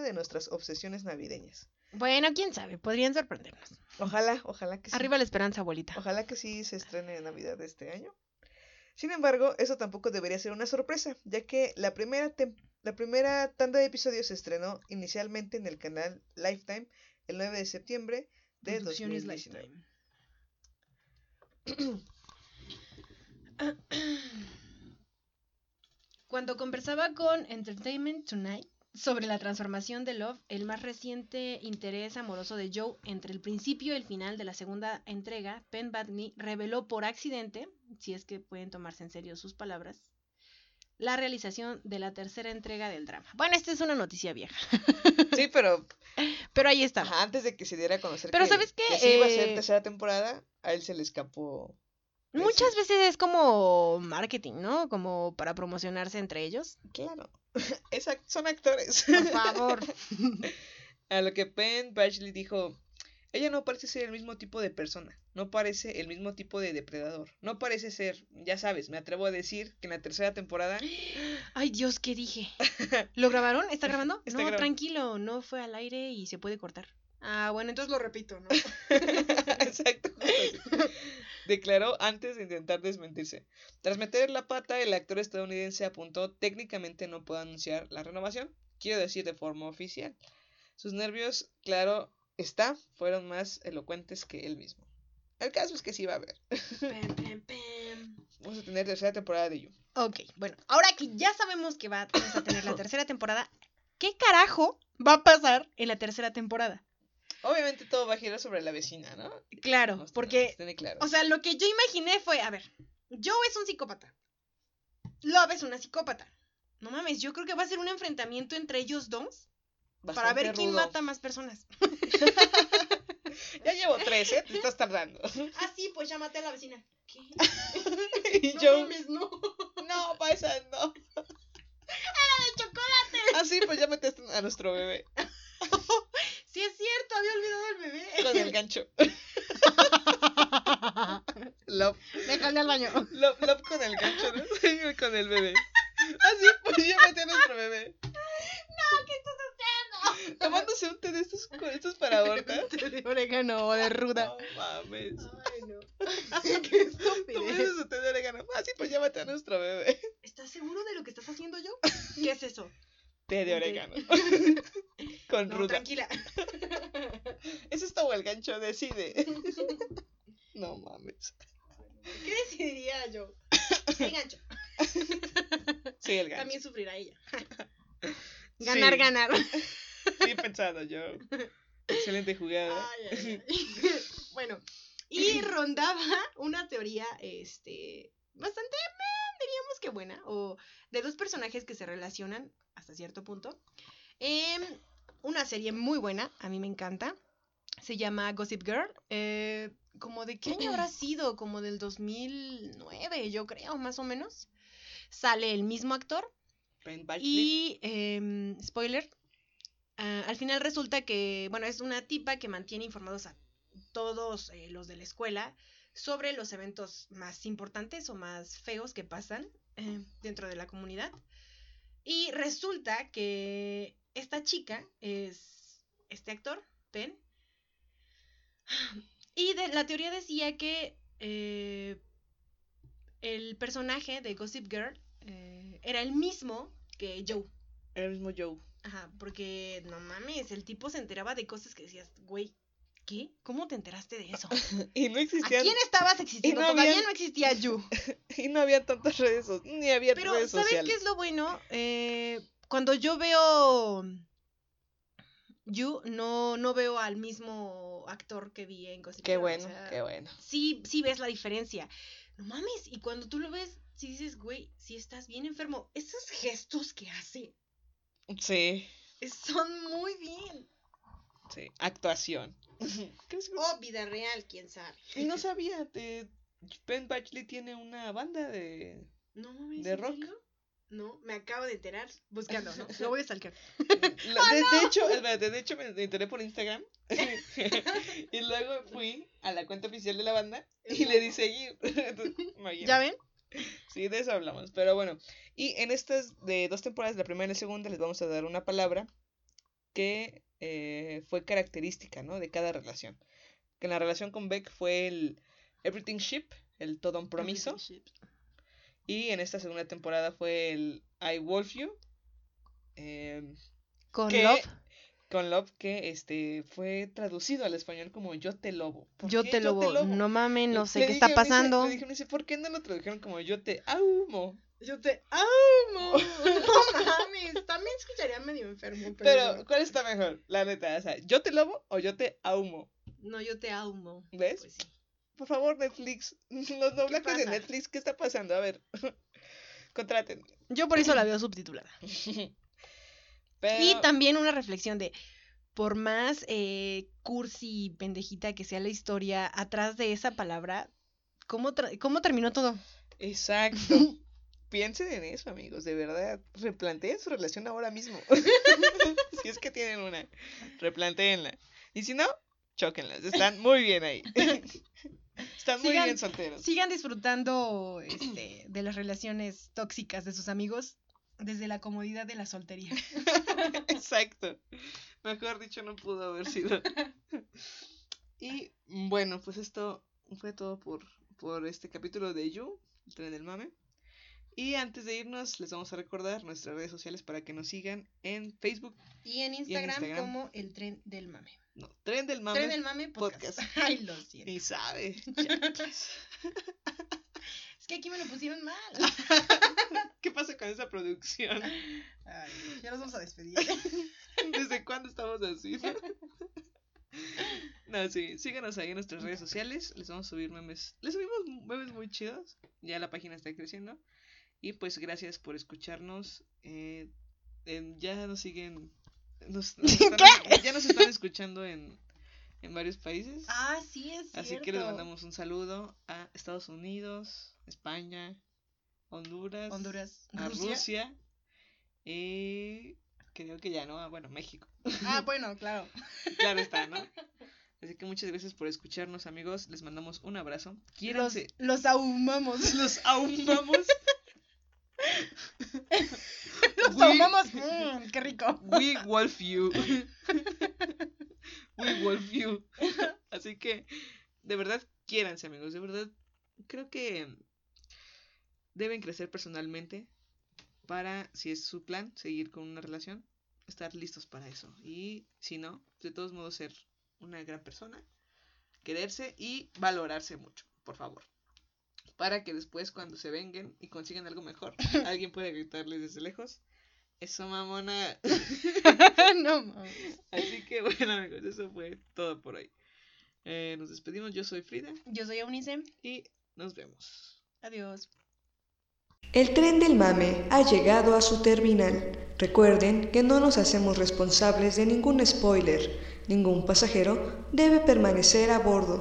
de nuestras obsesiones navideñas. Bueno, quién sabe, podrían sorprendernos. Ojalá, ojalá que sí. Arriba la esperanza, abuelita. Ojalá que sí se estrene en Navidad de este año. Sin embargo, eso tampoco debería ser una sorpresa, ya que la primera, la primera tanda de episodios se estrenó inicialmente en el canal Lifetime el 9 de septiembre de Producciones 2019. Lifetime. Cuando conversaba con Entertainment Tonight, sobre la transformación de Love, el más reciente interés amoroso de Joe entre el principio y el final de la segunda entrega, Penn Badney reveló por accidente, si es que pueden tomarse en serio sus palabras, la realización de la tercera entrega del drama. Bueno, esta es una noticia vieja, Sí, pero pero ahí está. ajá, antes de que se diera a conocer Pero que, ¿sabes qué? que sí iba a ser Eh, tercera temporada, a él se le escapó. Muchas veces es como marketing, ¿no? Como para promocionarse entre ellos. Claro. Son actores. Por favor. A lo que Penn Badgley dijo, ella no parece ser el mismo tipo de persona, no parece el mismo tipo de depredador, no parece ser, ya sabes, me atrevo a decir que en la tercera temporada Ay, Dios, ¿qué dije? ¿Lo grabaron? ¿Está grabando? Está no, grabando. tranquilo, no fue al aire y se puede cortar. Ah, bueno, entonces lo repito, ¿no? Exacto. Declaró antes de intentar desmentirse. Tras meter la pata, el actor estadounidense apuntó técnicamente no puedo anunciar la renovación, quiero decir de forma oficial. Sus nervios, claro está, fueron más elocuentes que él mismo. El caso es que sí va a haber. Pem, pem, pem. Vamos a tener tercera temporada de You. Ok, bueno, ahora que ya sabemos que va, vamos a tener la tercera temporada, ¿qué carajo va a pasar en la tercera temporada? Obviamente todo va a girar sobre la vecina, ¿no? Claro, porque, tiene claro. o sea, lo que yo imaginé fue, a ver, Joe es un psicópata, Love es una psicópata. No mames, yo creo que va a ser un enfrentamiento entre ellos dos para ver Bastante quién rudo. mata más personas. Ya llevo tres, ¿eh? Te estás tardando. Ah, sí, pues ya maté a la vecina. ¿Qué? y No yo, mames, no. no, pasa, no. de chocolate. Ah, sí, pues ya metiste a nuestro bebé Sí es cierto, había olvidado el bebé. con el gancho. Love, Me jalé al baño. love, love con el gancho, ¿no? con el bebé. Ah, sí, pues ya metí a nuestro bebé. ¿Qué estás haciendo? Tomándose un té de estos, para abortar. De orégano o de ruda. No mames. Ay, no. Qué estúpido. Tomándose su té de orégano. Ah, sí, pues ya maté a nuestro bebé. ¿Estás seguro de lo que estás haciendo yo? ¿Qué es eso? Té de Un orégano. con No, ruda. tranquila. ¿Es esto o el gancho? Decide. No mames. ¿Qué decidiría yo? El gancho. Sí, el gancho. También sufrirá ella. Ganar, Sí. ganar. Bien pensado, yo. Excelente jugada. Ay, ay, ay. bueno, y rondaba una teoría, este, bastante, eh, diríamos que buena, o de dos personajes que se relacionan hasta cierto punto. Em, una serie muy buena, a mí me encanta. Se llama Gossip Girl. eh, como de qué año habrá sido, como del 2009, yo creo, más o menos. Sale el mismo actor, y, em, spoiler, ah, al final resulta que, bueno, es una tipa que mantiene informados a todos eh, los de la escuela sobre los eventos más importantes o más feos que pasan eh, dentro de la comunidad. Y resulta que esta chica es este actor, Ben. Y de, la teoría decía que eh, el personaje de Gossip Girl eh, era el mismo que Joe. El mismo Joe. Ajá, porque no mames, el tipo se enteraba de cosas que decías, güey, ¿qué? ¿Cómo te enteraste de eso? Y no ¿A existían. quién estabas existiendo? no Todavía no existía You. Y no había tantas redes sociales. Ni había Pero, redes ¿sabes sociales. qué es lo bueno? Eh, cuando yo veo You, no, no veo al mismo actor que vi en Gossip Qué o bueno, sea, qué bueno. Sí, sí ves la diferencia. No mames, y cuando tú lo ves, si dices, güey, si estás bien enfermo, esos gestos que hace Sí, son muy bien. sí. Actuación. ¿Crees que- O vida real, quién sabe. Y no sabía. De... Ben Badgley tiene una banda de. No mames, ¿De ¿en rock? serio? No, me acabo de enterar buscando, ¿no? Lo voy a stalkear. La- de, de hecho, espérate, de hecho me enteré por Instagram. y luego fui a la cuenta oficial de la banda y le di seguir. Entonces. ¿Ya ven? Sí, de eso hablamos. Pero bueno. Y en estas de dos temporadas, la primera y la segunda, les vamos a dar una palabra que eh, fue característica, ¿no? De cada relación. Que en la relación con Beck fue el Everything Ship, el todo un promiso. Y en esta segunda temporada fue el I Wolf You. em, Con que- Love, con Love, que este fue traducido al español como Yo te lobo. ¿Por yo te lobo. No mames, no sé Le qué dije está pasando. Dije Ulises, ¿por qué no lo tradujeron como Yo te amo? Yo te amo. No mames, también escucharía medio enfermo, pero... Pero, ¿cuál está mejor? La neta, o sea, ¿yo te lobo o yo te ahumo? No, yo te amo. ¿Ves? Pues sí. Por favor, Netflix. Los doblajes de? Netflix, ¿qué está pasando? A ver. Contraten. Yo por eso la veo subtitulada. Pero, Y también una reflexión de, por más eh, cursi y pendejita que sea la historia, atrás de esa palabra, ¿cómo, cómo terminó todo? Exacto. Piensen en eso, amigos, de verdad. Replanteen su relación ahora mismo. si es que tienen una, replanteenla. Y si no, chóquenlas. Están muy bien ahí. Están muy Sigan- bien solteros. Sigan disfrutando este, de las relaciones tóxicas de sus amigos desde la comodidad de la soltería. Exacto. Mejor dicho, no pudo haber sido. Y bueno, pues esto fue todo por, por este capítulo de You, el tren del mame. Y antes de irnos, les vamos a recordar nuestras redes sociales para que nos sigan en Facebook. Y en Instagram, Instagram. como el tren del mame. No, Tren del Mame. Tren del mame podcast. podcast. Ay, lo siento. Ni sabe. chanclas. Es que aquí me lo pusieron mal. ¿Qué pasa con esa producción? Ay, ya nos vamos a despedir. ¿Desde cuándo estamos así? No, sí, síganos ahí en nuestras redes sociales. Les vamos a subir memes. Les subimos memes muy chidos. Ya la página está creciendo. Y pues gracias por escucharnos. Eh, ya nos siguen. Nos, nos están- ya nos están escuchando en, en varios países. Ah, sí, es cierto. Así que les mandamos un saludo a Estados Unidos, España, Honduras, Honduras, a Rusia. Rusia y creo que ya no, ah, bueno, México. Ah, bueno, claro. Claro está, ¿no? Así que muchas gracias por escucharnos, amigos. Les mandamos un abrazo. Los, Quiéranse. los ahumamos. Los ahumamos. Los We- ahumamos. Mm, qué rico. We wolf you. We wolf you. Así que, de verdad, quiéranse, amigos. De verdad, creo que deben crecer personalmente para, si es su plan, seguir con una relación, estar listos para eso. Y si no, de todos modos, ser una gran persona, quererse y valorarse mucho, por favor. Para que después, cuando se vengan y consigan algo mejor, alguien pueda gritarles desde lejos. Eso, mamona. no mames. Así que bueno, amigos, eso fue todo por hoy. Eh, nos despedimos. Yo soy Frida Yo soy Eunice. y nos vemos. Adiós. El tren del mame ha llegado a su terminal. Recuerden que no nos hacemos responsables de ningún spoiler. Ningún pasajero debe permanecer a bordo.